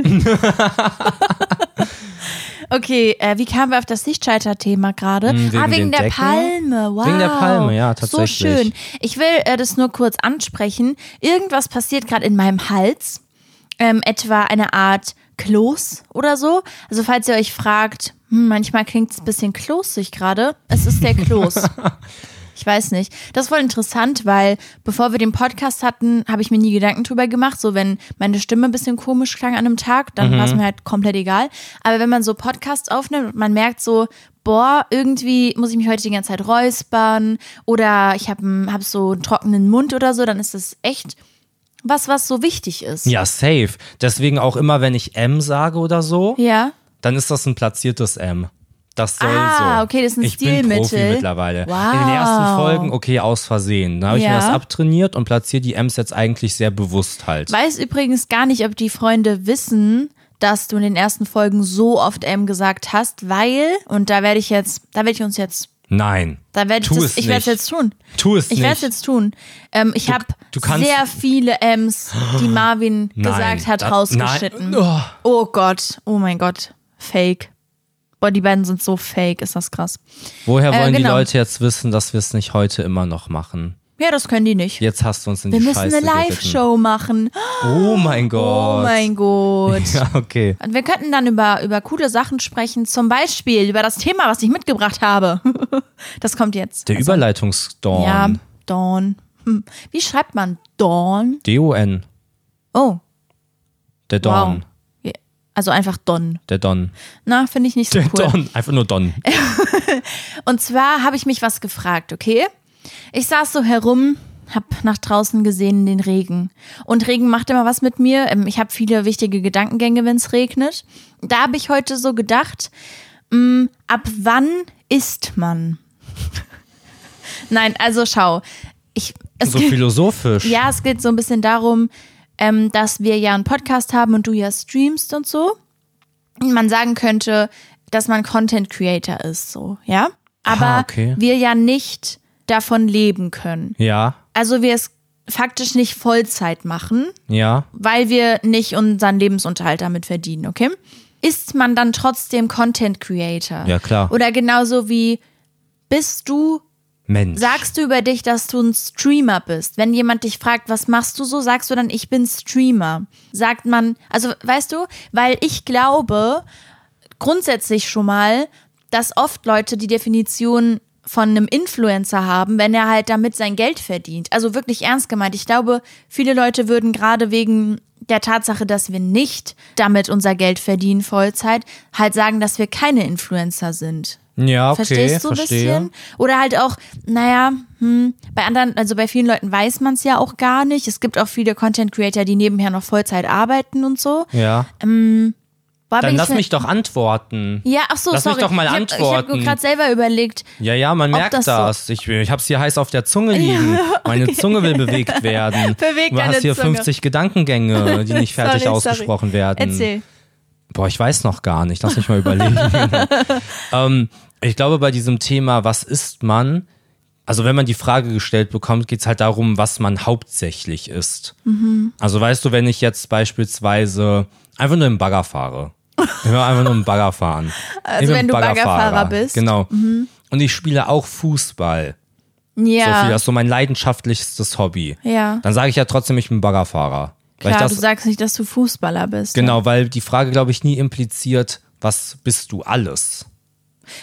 okay, äh, wie kamen wir auf das Lichtschalter-Thema gerade? Hm, ah, wegen der Decken? Palme. Wow. Wegen der Palme, ja, So tatsächlich. schön. Ich will äh, das nur kurz ansprechen. Irgendwas passiert gerade in meinem Hals. Ähm, etwa eine Art Kloß oder so. Also falls ihr euch fragt, hm, manchmal klingt es ein bisschen kloßig gerade. Es ist der Kloß. Ich weiß nicht. Das ist voll interessant, weil bevor wir den Podcast hatten, habe ich mir nie Gedanken drüber gemacht. So, wenn meine Stimme ein bisschen komisch klang an einem Tag, dann war es mir halt komplett egal. Aber wenn man so Podcasts aufnimmt und man merkt so, boah, irgendwie muss ich mich heute die ganze Zeit räuspern oder ich habe hab so einen trockenen Mund oder so, dann ist das echt was, was so wichtig ist. Ja, safe. Deswegen auch immer, wenn ich M sage oder so, Ja. dann ist das ein platziertes M. Das soll Ah, so. okay, das ist ein ich Stilmittel. bin Profi mittlerweile. Wow. In den ersten Folgen, okay, aus Versehen. Da habe ich Ja. mir das abtrainiert und platziere die M's jetzt eigentlich sehr bewusst halt. Weiß übrigens gar nicht, ob die Freunde wissen, dass du in den ersten Folgen so oft M gesagt hast, weil, und da werde ich jetzt, da werde ich uns jetzt, Nein. da werde ich Tu das, es ich werde es jetzt tun. Tu es Ich werde es jetzt tun. Ähm, ich habe sehr viele M's, die Marvin Nein. gesagt hat, Da- rausgeschnitten. Oh. Oh Gott, oh mein Gott, Fake. Boah, die beiden sind so fake, ist das krass. Woher Äh, wollen die genau. Leute jetzt wissen, dass wir es nicht heute immer noch machen? Ja, das können die nicht. Jetzt hast du uns in Wir die müssen Scheiße eine Live-Show machen. Oh mein Gott. Oh mein Gott. Ja, okay. Und wir könnten dann über, über coole Sachen sprechen, zum Beispiel über das Thema, was ich mitgebracht habe. Das kommt jetzt. Der Also, Überleitungsdorn. Ja, Dawn. Hm. Wie schreibt man Dawn? D-O-N. Oh, Der Don. wow. Also einfach Don. Der Don. Na, finde ich nicht so Der cool. Don. Einfach nur Don. Und zwar habe ich mich was gefragt, okay? Ich saß so herum, hab nach draußen gesehen den Regen. Und Regen macht immer was mit mir. Ähm, Ich habe viele wichtige Gedankengänge, wenn es regnet. Da habe ich heute so gedacht, mh, ab wann isst man? Nein, also schau. Ich, So geht- philosophisch. ja, es geht so ein bisschen darum, ähm, dass wir ja einen Podcast haben und du ja streamst und so. Man sagen könnte, dass man Content Creator ist, so, ja. Aber Ah, okay. wir ja nicht davon leben können. Ja, Also wir es faktisch nicht Vollzeit machen, ja. weil wir nicht unseren Lebensunterhalt damit verdienen, okay? Ist man dann trotzdem Content Creator? Ja, klar. Oder genauso wie bist du Mensch. Sagst du über dich, dass du ein Streamer bist? Wenn jemand dich fragt, was machst du so, sagst du dann, ich bin Streamer. Sagt man, also weißt du, weil ich glaube grundsätzlich schon mal, dass oft Leute die Definition von einem Influencer haben, wenn er halt damit sein Geld verdient. Also wirklich ernst gemeint. Ich glaube, viele Leute würden gerade wegen der Tatsache, dass wir nicht damit unser Geld verdienen, Vollzeit, halt sagen, dass wir keine Influencer sind. Ja, okay, Verstehst du ein verstehe. bisschen? Oder halt auch, naja, hm, bei anderen, also bei vielen Leuten weiß man es ja auch gar nicht. Es gibt auch viele Content Creator, die nebenher noch Vollzeit arbeiten und so. Ja. Boah, bin Dann ich lass mir- mich doch antworten. Ja, ach so, lass mich sorry. doch mal ich hab, Ich habe antworten. gerade selber überlegt. Ja, ja, man Ob merkt das das. so- Ich, ich hab's hier heiß auf der Zunge liegen. Meine Zunge will bewegt werden. Beweg du deine hast hier Zunge. 50 Gedankengänge, die nicht fertig Sorry, ausgesprochen sorry. werden. Erzähl. Boah, ich weiß noch gar nicht. Lass mich mal überlegen. ähm, ich glaube, bei diesem Thema, was isst man? Also, wenn man die Frage gestellt bekommt, geht's halt darum, was man hauptsächlich isst. Mhm. Also, weißt du, wenn ich jetzt beispielsweise einfach nur im Bagger fahre. Ich will einfach nur im Bagger fahren. Also Ich wenn du Baggerfahrer bist. Mhm. Genau. Und ich spiele auch Fußball. Ja. Sophie, das ist so mein leidenschaftlichstes Hobby. Ja. Dann sage ich ja trotzdem, ich bin Baggerfahrer. Klar, das, du sagst nicht, dass du Fußballer bist. Genau, weil die Frage, glaube ich, nie impliziert, was bist du alles?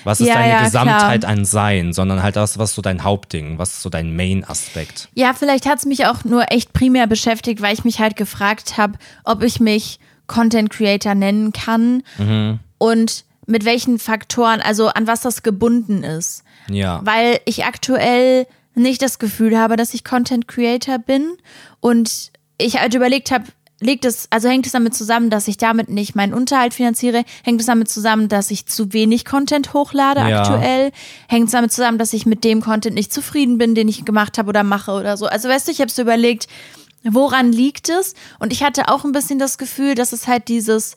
Was ist Ja, deine ja, Gesamtheit klar. an Sein, sondern halt das, was ist so dein Hauptding, was ist so dein Main-Aspekt. Ja, vielleicht hat es mich auch nur echt primär beschäftigt, weil ich mich halt gefragt habe, ob ich mich Content Creator nennen kann Mhm. und mit welchen Faktoren, also an was das gebunden ist. Ja. Weil ich aktuell nicht das Gefühl habe, dass ich Content Creator bin und ich halt überlegt habe, liegt es, also hängt es damit zusammen, dass ich damit nicht meinen Unterhalt finanziere? Hängt es damit zusammen, dass ich zu wenig Content hochlade Ja. aktuell? Hängt es damit zusammen, dass ich mit dem Content nicht zufrieden bin, den ich gemacht habe oder mache oder so? Also weißt du, ich habe so überlegt, woran liegt es? Und ich hatte auch ein bisschen das Gefühl, dass es halt dieses,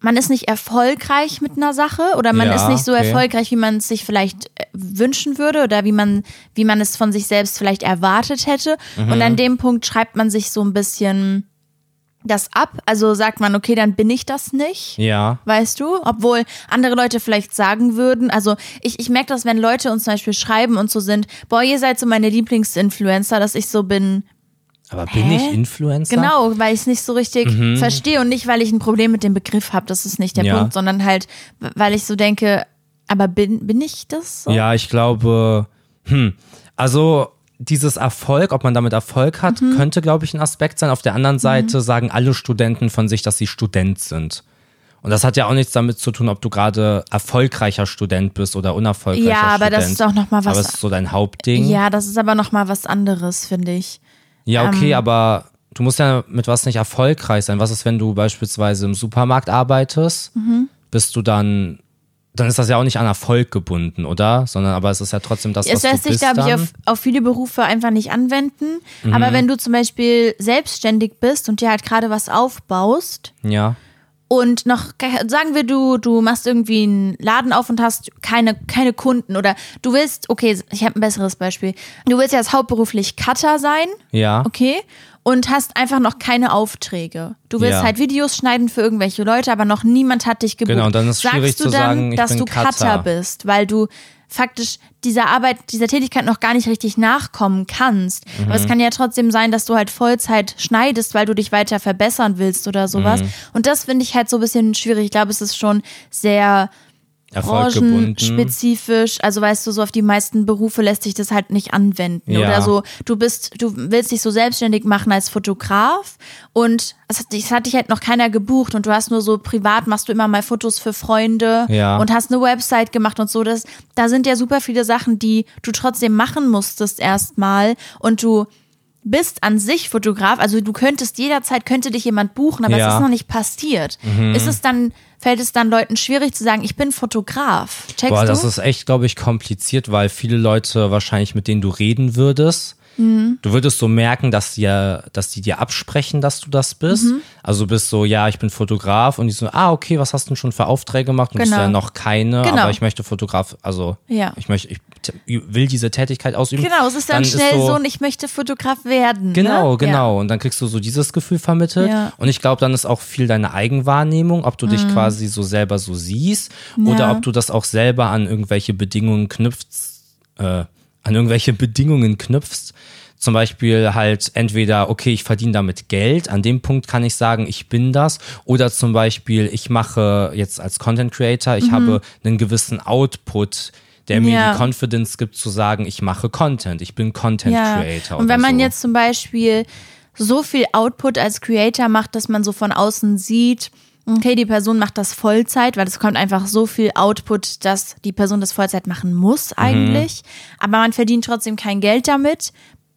man ist nicht erfolgreich mit einer Sache oder man Ja, ist nicht so okay. erfolgreich, wie man es sich vielleicht äh, wünschen würde oder wie man, wie man es von sich selbst vielleicht erwartet hätte. Mhm. Und an dem Punkt schreibt man sich so ein bisschen das ab. Also sagt man, okay, dann bin ich das nicht. Ja. Weißt du? Obwohl andere Leute vielleicht sagen würden, also ich, ich merke das, wenn Leute uns zum Beispiel schreiben und so sind, boah, ihr seid so meine Lieblingsinfluencer, dass ich so bin, Aber bin Hä? ich Influencer? Genau, weil ich es nicht so richtig verstehe und nicht, weil ich ein Problem mit dem Begriff habe, das ist nicht der Ja. Punkt, sondern halt, weil ich so denke, aber bin, bin ich das? So? Ja, ich glaube, hm, also dieses Erfolg, ob man damit Erfolg hat, Mhm. könnte, glaube ich, ein Aspekt sein. Auf der anderen Seite sagen alle Studenten von sich, dass sie Student sind. Und das hat ja auch nichts damit zu tun, ob du gerade erfolgreicher Student bist oder unerfolgreicher Ja, aber Student. das ist auch noch mal was- Aber es ist so dein Hauptding. Ja, das ist aber nochmal was anderes, finde ich. Ja, okay, Ähm. aber du musst ja mit was nicht erfolgreich sein. Was ist, wenn du beispielsweise im Supermarkt arbeitest? Mhm. Bist du dann, dann ist das ja auch nicht an Erfolg gebunden, oder? Sondern aber es ist ja trotzdem das, was Es du lässt sich, bist glaube ich, auf, auf viele Berufe einfach nicht anwenden. Mhm. Aber wenn du zum Beispiel selbstständig bist und dir halt gerade was aufbaust, ja, und noch, sagen wir, du, du machst irgendwie einen Laden auf und hast keine, keine Kunden oder du willst, okay, ich habe ein besseres Beispiel. Du willst jetzt hauptberuflich Cutter sein, ja. okay, und hast einfach noch keine Aufträge. Du willst Ja. halt Videos schneiden für irgendwelche Leute, aber noch niemand hat dich gebucht. Genau, und dann ist es schwierig Sagst du zu dann, sagen, dass du Cutter. Cutter bist, weil du faktisch dieser Arbeit, dieser Tätigkeit noch gar nicht richtig nachkommen kannst. Aber Mhm. es kann ja trotzdem sein, dass du halt Vollzeit schneidest, weil du dich weiter verbessern willst oder sowas. Mhm. Und das finde ich halt so ein bisschen schwierig. Ich glaube, es ist schon sehr. Branchenspezifisch. Also weißt du, so auf die meisten Berufe lässt sich das halt nicht anwenden. Ja. Oder so, du bist, du willst dich so selbstständig machen als Fotograf und es hat, es hat dich halt noch keiner gebucht und du hast nur so privat, machst du immer mal Fotos für Freunde Ja. und hast eine Website gemacht und so. Das, da sind ja super viele Sachen, die du trotzdem machen musstest erstmal und du bist an sich Fotograf, also du könntest jederzeit, könnte dich jemand buchen, aber Ja. Mhm. es ist noch nicht passiert. Ist es dann, fällt es dann Leuten schwierig zu sagen, ich bin Fotograf? Checkst Boah, du? das ist echt, glaube ich, kompliziert, weil viele Leute wahrscheinlich, mit denen du reden würdest, Mhm. du würdest so merken, dass die, ja- dass die dir absprechen, dass du das bist. Mhm. Also du bist so, ja, ich bin Fotograf und die so, ah, okay, was hast du denn schon für Aufträge gemacht? Und du bist Genau. ja noch keine, Genau. aber ich möchte Fotograf, also Ja. ich möchte, ich will diese Tätigkeit ausüben. Genau, es ist dann, schnell so, und ich möchte Fotograf werden. Genau, ne? genau. Und dann kriegst du so dieses Gefühl vermittelt. Ja. Und ich glaube, dann ist auch viel deine Eigenwahrnehmung, ob du dich quasi so selber so siehst oder Ja. ob du das auch selber an irgendwelche Bedingungen knüpfst, äh, an irgendwelche Bedingungen knüpfst. Zum Beispiel halt entweder, okay, ich verdiene damit Geld, an dem Punkt kann ich sagen, ich bin das. Oder zum Beispiel, ich mache jetzt als Content Creator, ich habe einen gewissen Output, der mir Mhm. Ja. die Confidence gibt zu sagen, ich mache Content, ich bin Content Ja. Creator. Und wenn man so. jetzt zum Beispiel so viel Output als Creator macht, dass man so von außen sieht, okay, die Person macht das Vollzeit, weil es kommt einfach so viel Output, dass die Person das Vollzeit machen muss Mhm. eigentlich. Aber man verdient trotzdem kein Geld damit.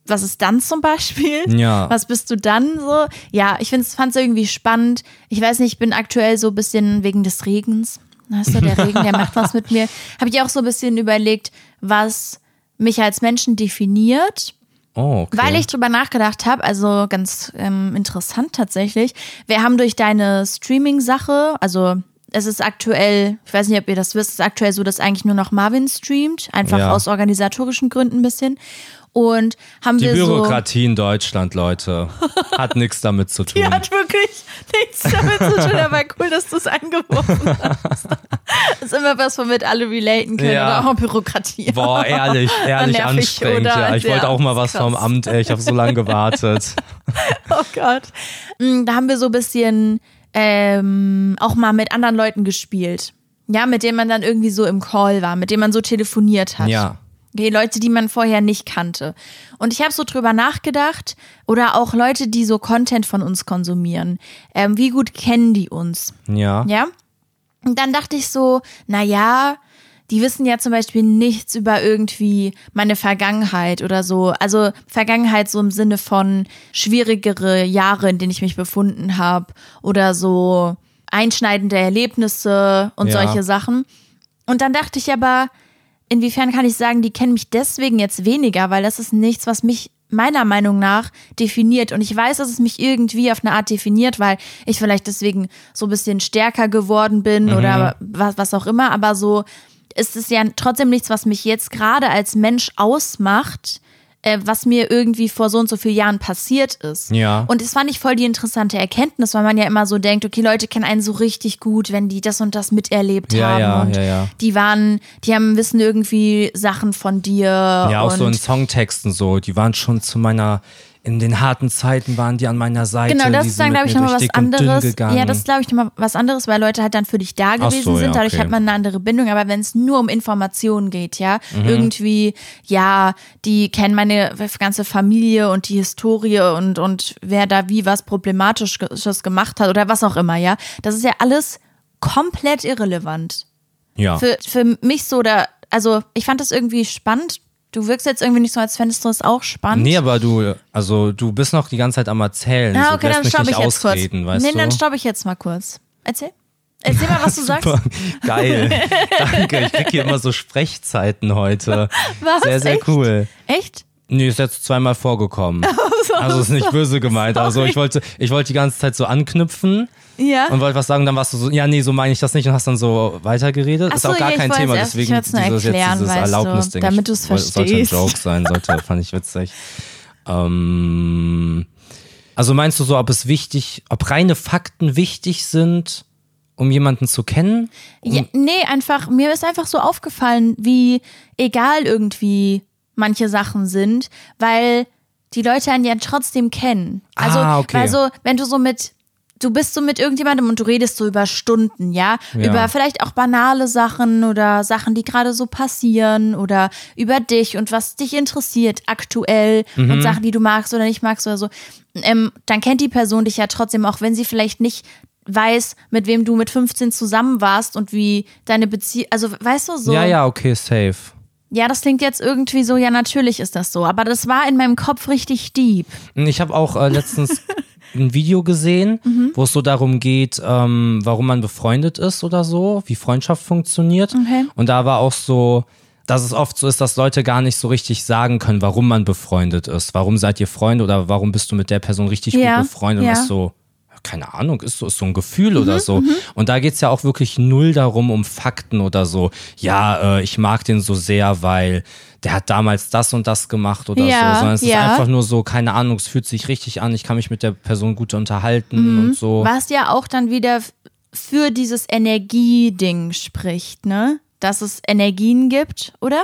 Was ist dann zum Beispiel? Ja. Was bist du dann so? Ja, ich fand es irgendwie spannend. Ich weiß nicht, ich bin aktuell so ein bisschen wegen des Regens. Weißt du, der Regen, der macht was mit mir. Habe ich auch so ein bisschen überlegt, was mich als Menschen definiert. Oh, okay. Weil ich drüber nachgedacht habe, also ganz ähm, interessant tatsächlich. Wir haben durch deine Streaming-Sache, also es ist aktuell, ich weiß nicht, ob ihr das wisst, es ist aktuell so, dass eigentlich nur noch Marvin streamt, einfach Ja. aus organisatorischen Gründen ein bisschen. Und haben Die wir so. Bürokratie in Deutschland, Leute, hat nichts damit zu tun. Die hat wirklich nichts damit zu tun, aber cool, dass du es eingeworfen hast. Das ist immer was, womit alle relaten können. Ja. Oder auch Bürokratie. Boah, ehrlich, ehrlich anstrengend. Ja, ich wollte auch mal was krass. vom Amt, ey. Ich habe so lange gewartet. Oh Gott. Mm, Da haben wir so ein bisschen ähm, auch mal mit anderen Leuten gespielt. Ja, mit denen man dann irgendwie so im Call war, mit denen man so telefoniert hat. Ja. Okay, Leute, die man vorher nicht kannte. Und ich habe so drüber nachgedacht, oder auch Leute, die so Content von uns konsumieren. Ähm, wie gut kennen die uns? Ja. Ja. Und dann dachte ich so, na ja, die wissen ja zum Beispiel nichts über irgendwie meine Vergangenheit oder so. Also Vergangenheit so im Sinne von schwierigere Jahre, in denen ich mich befunden habe oder so einschneidende Erlebnisse und Ja. solche Sachen. Und dann dachte ich aber, inwiefern kann ich sagen, die kennen mich deswegen jetzt weniger, weil das ist nichts, was mich meiner Meinung nach definiert. Und ich weiß, dass es mich irgendwie auf eine Art definiert, weil ich vielleicht deswegen so ein bisschen stärker geworden bin oder was, was auch immer. Aber so ist es ja trotzdem nichts, was mich jetzt gerade als Mensch ausmacht, äh, was mir irgendwie vor so und so vielen Jahren passiert ist. Ja. Und es fand ich voll die interessante Erkenntnis, weil man ja immer so denkt, okay, Leute kennen einen so richtig gut, wenn die das und das miterlebt Ja, haben. ja, und ja, ja. Die waren, die haben wissen irgendwie Sachen von dir. Ja, auch so in Songtexten so. Die waren schon zu meiner, in den harten Zeiten waren die an meiner Seite. Genau, das ist dann, glaube ich, nochmal was anderes. Ja, das ist, glaube ich, nochmal was anderes, weil Leute halt dann für dich da gewesen so, ja, sind. Dadurch okay. hat man eine andere Bindung. Aber wenn es nur um Informationen geht, ja, Mhm. irgendwie, ja, die kennen meine ganze Familie und die Historie und, und wer da wie was Problematisches gemacht hat oder was auch immer, ja. Das ist ja alles komplett irrelevant. ja. Für, für mich so, da, also ich fand das irgendwie spannend. Du wirkst jetzt irgendwie nicht so, als fändest du es auch spannend. Nee, aber du, also du bist noch die ganze Zeit am Erzählen. Ah, so, okay, lässt dann stoppe ich jetzt kurz. ausreden, weißt nee, du? dann stoppe ich jetzt mal kurz. Erzähl. Erzähl mal, was du sagst. Geil. Danke, ich krieg hier immer so Sprechzeiten heute. Was? Sehr, sehr Echt? cool. Echt? Nee, ist jetzt zweimal vorgekommen. Also ist nicht böse gemeint. Also ich wollte, ich wollte die ganze Zeit so anknüpfen Ja. und wollte was sagen, dann warst du so, ja, nee, so meine ich das nicht und hast dann so weitergeredet. Ach ist so, auch gar ja, kein Thema, erst- deswegen dieses, erklären, dieses du, Erlaubnisding. damit Ich du's wollte- Sollte ein verstehst. Joke sein, sollte, fand ich witzig. Ähm, also meinst du so, ob es wichtig, ob reine Fakten wichtig sind, um jemanden zu kennen? ja. Nee, einfach, mir ist einfach so aufgefallen, wie egal irgendwie manche Sachen sind, weil die Leute einen ja trotzdem kennen. Also, Ah, okay. weil so, wenn du so mit du bist so mit irgendjemandem und du redest so über Stunden, ja? Ja. Über vielleicht auch banale Sachen oder Sachen, die gerade so passieren oder über dich und was dich interessiert aktuell Mhm. und Sachen, die du magst oder nicht magst oder so. Ähm, dann kennt die Person dich ja trotzdem, auch wenn sie vielleicht nicht weiß, mit wem du mit 15 zusammen warst und wie deine Beziehung, also weißt du so. Ja, ja, okay, safe. Ja, das klingt jetzt irgendwie so, ja, natürlich ist das so, aber das war in meinem Kopf richtig deep. Ich habe auch äh, letztens ein Video gesehen, Mhm. wo es so darum geht, ähm, warum man befreundet ist oder so, wie Freundschaft funktioniert. Okay. Und da war auch so, dass es oft so ist, dass Leute gar nicht so richtig sagen können, warum man befreundet ist. Warum seid ihr Freunde oder warum bist du mit der Person richtig Ja, gut befreundet? Und ja. das ist so, keine Ahnung, ist so, ist so ein Gefühl Mhm, oder so. Und da geht's ja auch wirklich null darum, um Fakten oder so. Ja, äh, ich mag den so sehr, weil der hat damals das und das gemacht oder Ja, so. Sondern es ja. ist einfach nur so, keine Ahnung, es fühlt sich richtig an, ich kann mich mit der Person gut unterhalten Mhm. und so. Was ja auch dann wieder für dieses Energieding spricht, ne? Dass es Energien gibt, oder?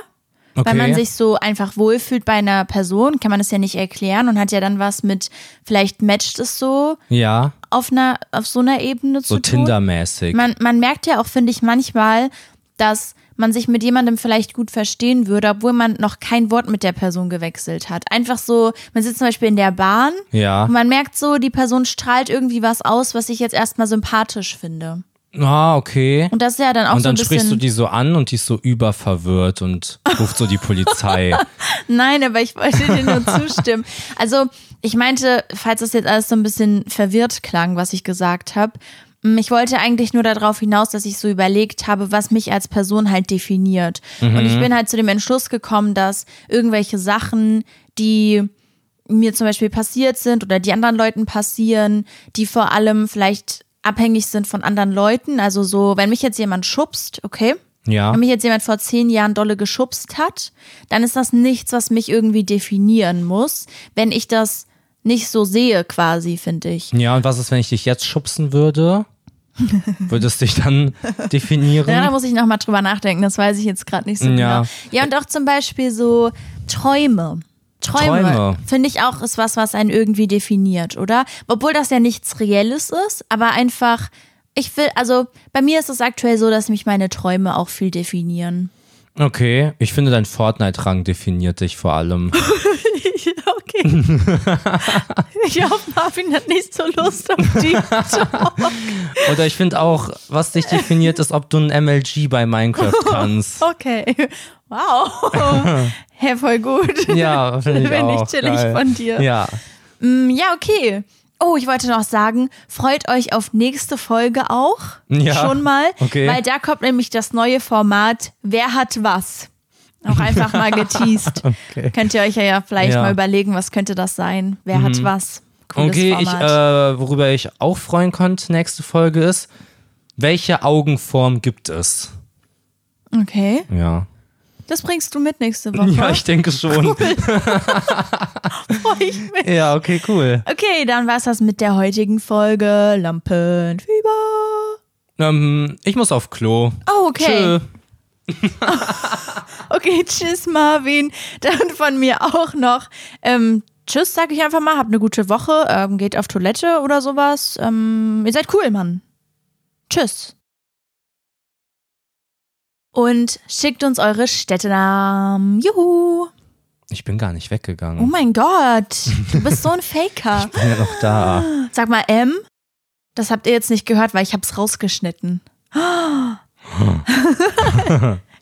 Weil Okay. man sich so einfach wohlfühlt bei einer Person, kann man das ja nicht erklären und hat ja dann was mit, vielleicht matcht es so Ja, auf einer, auf so einer Ebene so zu tun. Tinder-mäßig. Man, man merkt ja auch, finde ich, manchmal, dass man sich mit jemandem vielleicht gut verstehen würde, obwohl man noch kein Wort mit der Person gewechselt hat. Einfach so, man sitzt zum Beispiel in der Bahn Ja. und man merkt so, die Person strahlt irgendwie was aus, was ich jetzt erstmal sympathisch finde. Ah, okay. Und das ist ja dann auch Und so ein dann sprichst du die so an und die ist so überverwirrt und ruft so die Polizei. Nein, aber ich wollte dir nur zustimmen. Also, ich meinte, falls das jetzt alles so ein bisschen verwirrt klang, was ich gesagt habe, ich wollte eigentlich nur darauf hinaus, dass ich so überlegt habe, was mich als Person halt definiert. Und ich bin halt zu dem Entschluss gekommen, dass irgendwelche Sachen, die mir zum Beispiel passiert sind oder die anderen Leuten passieren, die vor allem vielleicht abhängig sind von anderen Leuten. Also so, wenn mich jetzt jemand schubst, okay, Ja. wenn mich jetzt jemand vor zehn Jahren dolle geschubst hat, dann ist das nichts, was mich irgendwie definieren muss, wenn ich das nicht so sehe, quasi, finde ich. Ja, und was ist, wenn ich dich jetzt schubsen würde? Würdest dich dann definieren? Ja, da muss ich nochmal drüber nachdenken, das weiß ich jetzt gerade nicht so Ja. genau. Ja, und auch zum Beispiel so Träume. Träume, Träume. finde ich auch, ist was, was einen irgendwie definiert, oder? Obwohl das ja nichts Reelles ist, aber einfach, ich will, also bei mir ist es aktuell so, dass mich meine Träume auch viel definieren. Okay, ich finde, dein Fortnite-Rang definiert dich vor allem. okay. ich hoffe, Marvin hat nicht so Lust auf die Oder ich finde auch, was dich definiert, ist, ob du ein MLG bei Minecraft kannst. Okay. Wow. Hä, voll gut. Ja, finde ich ich auch. chillig geil. von dir. Ja. Mm, Ja, okay. Oh, ich wollte noch sagen, freut euch auf nächste Folge auch. Ja, Schon mal. okay. Weil da kommt nämlich das neue Format Wer hat was? Auch einfach mal geteased. Okay. Könnt ihr euch ja, vielleicht Ja. Mhm. mal überlegen, was könnte das sein? Wer hat was? Cooles Okay, ich, äh, worüber ich auch freuen konnte, nächste Folge ist, welche Augenform gibt es? okay, Ja. Das bringst du mit nächste Woche. Ja, ich denke schon. Freu ich mich. ja, okay, cool. Okay, dann war's das mit der heutigen Folge Lampenfieber. Ähm, ich muss auf Klo. Oh, okay. Tschö. Okay, tschüss Marvin. Dann von mir auch noch. Ähm, tschüss, sag ich einfach mal. Habt eine gute Woche. Ähm, geht auf Toilette oder sowas. Ähm, ihr seid cool, Mann. Tschüss. Und schickt uns eure Städtenamen. Juhu. Ich bin gar nicht Oh weggegangen. mein Gott. Du bist so ein Faker. Ich bin ja noch da. Sag mal M. Das habt ihr jetzt nicht gehört, weil ich hab's rausgeschnitten.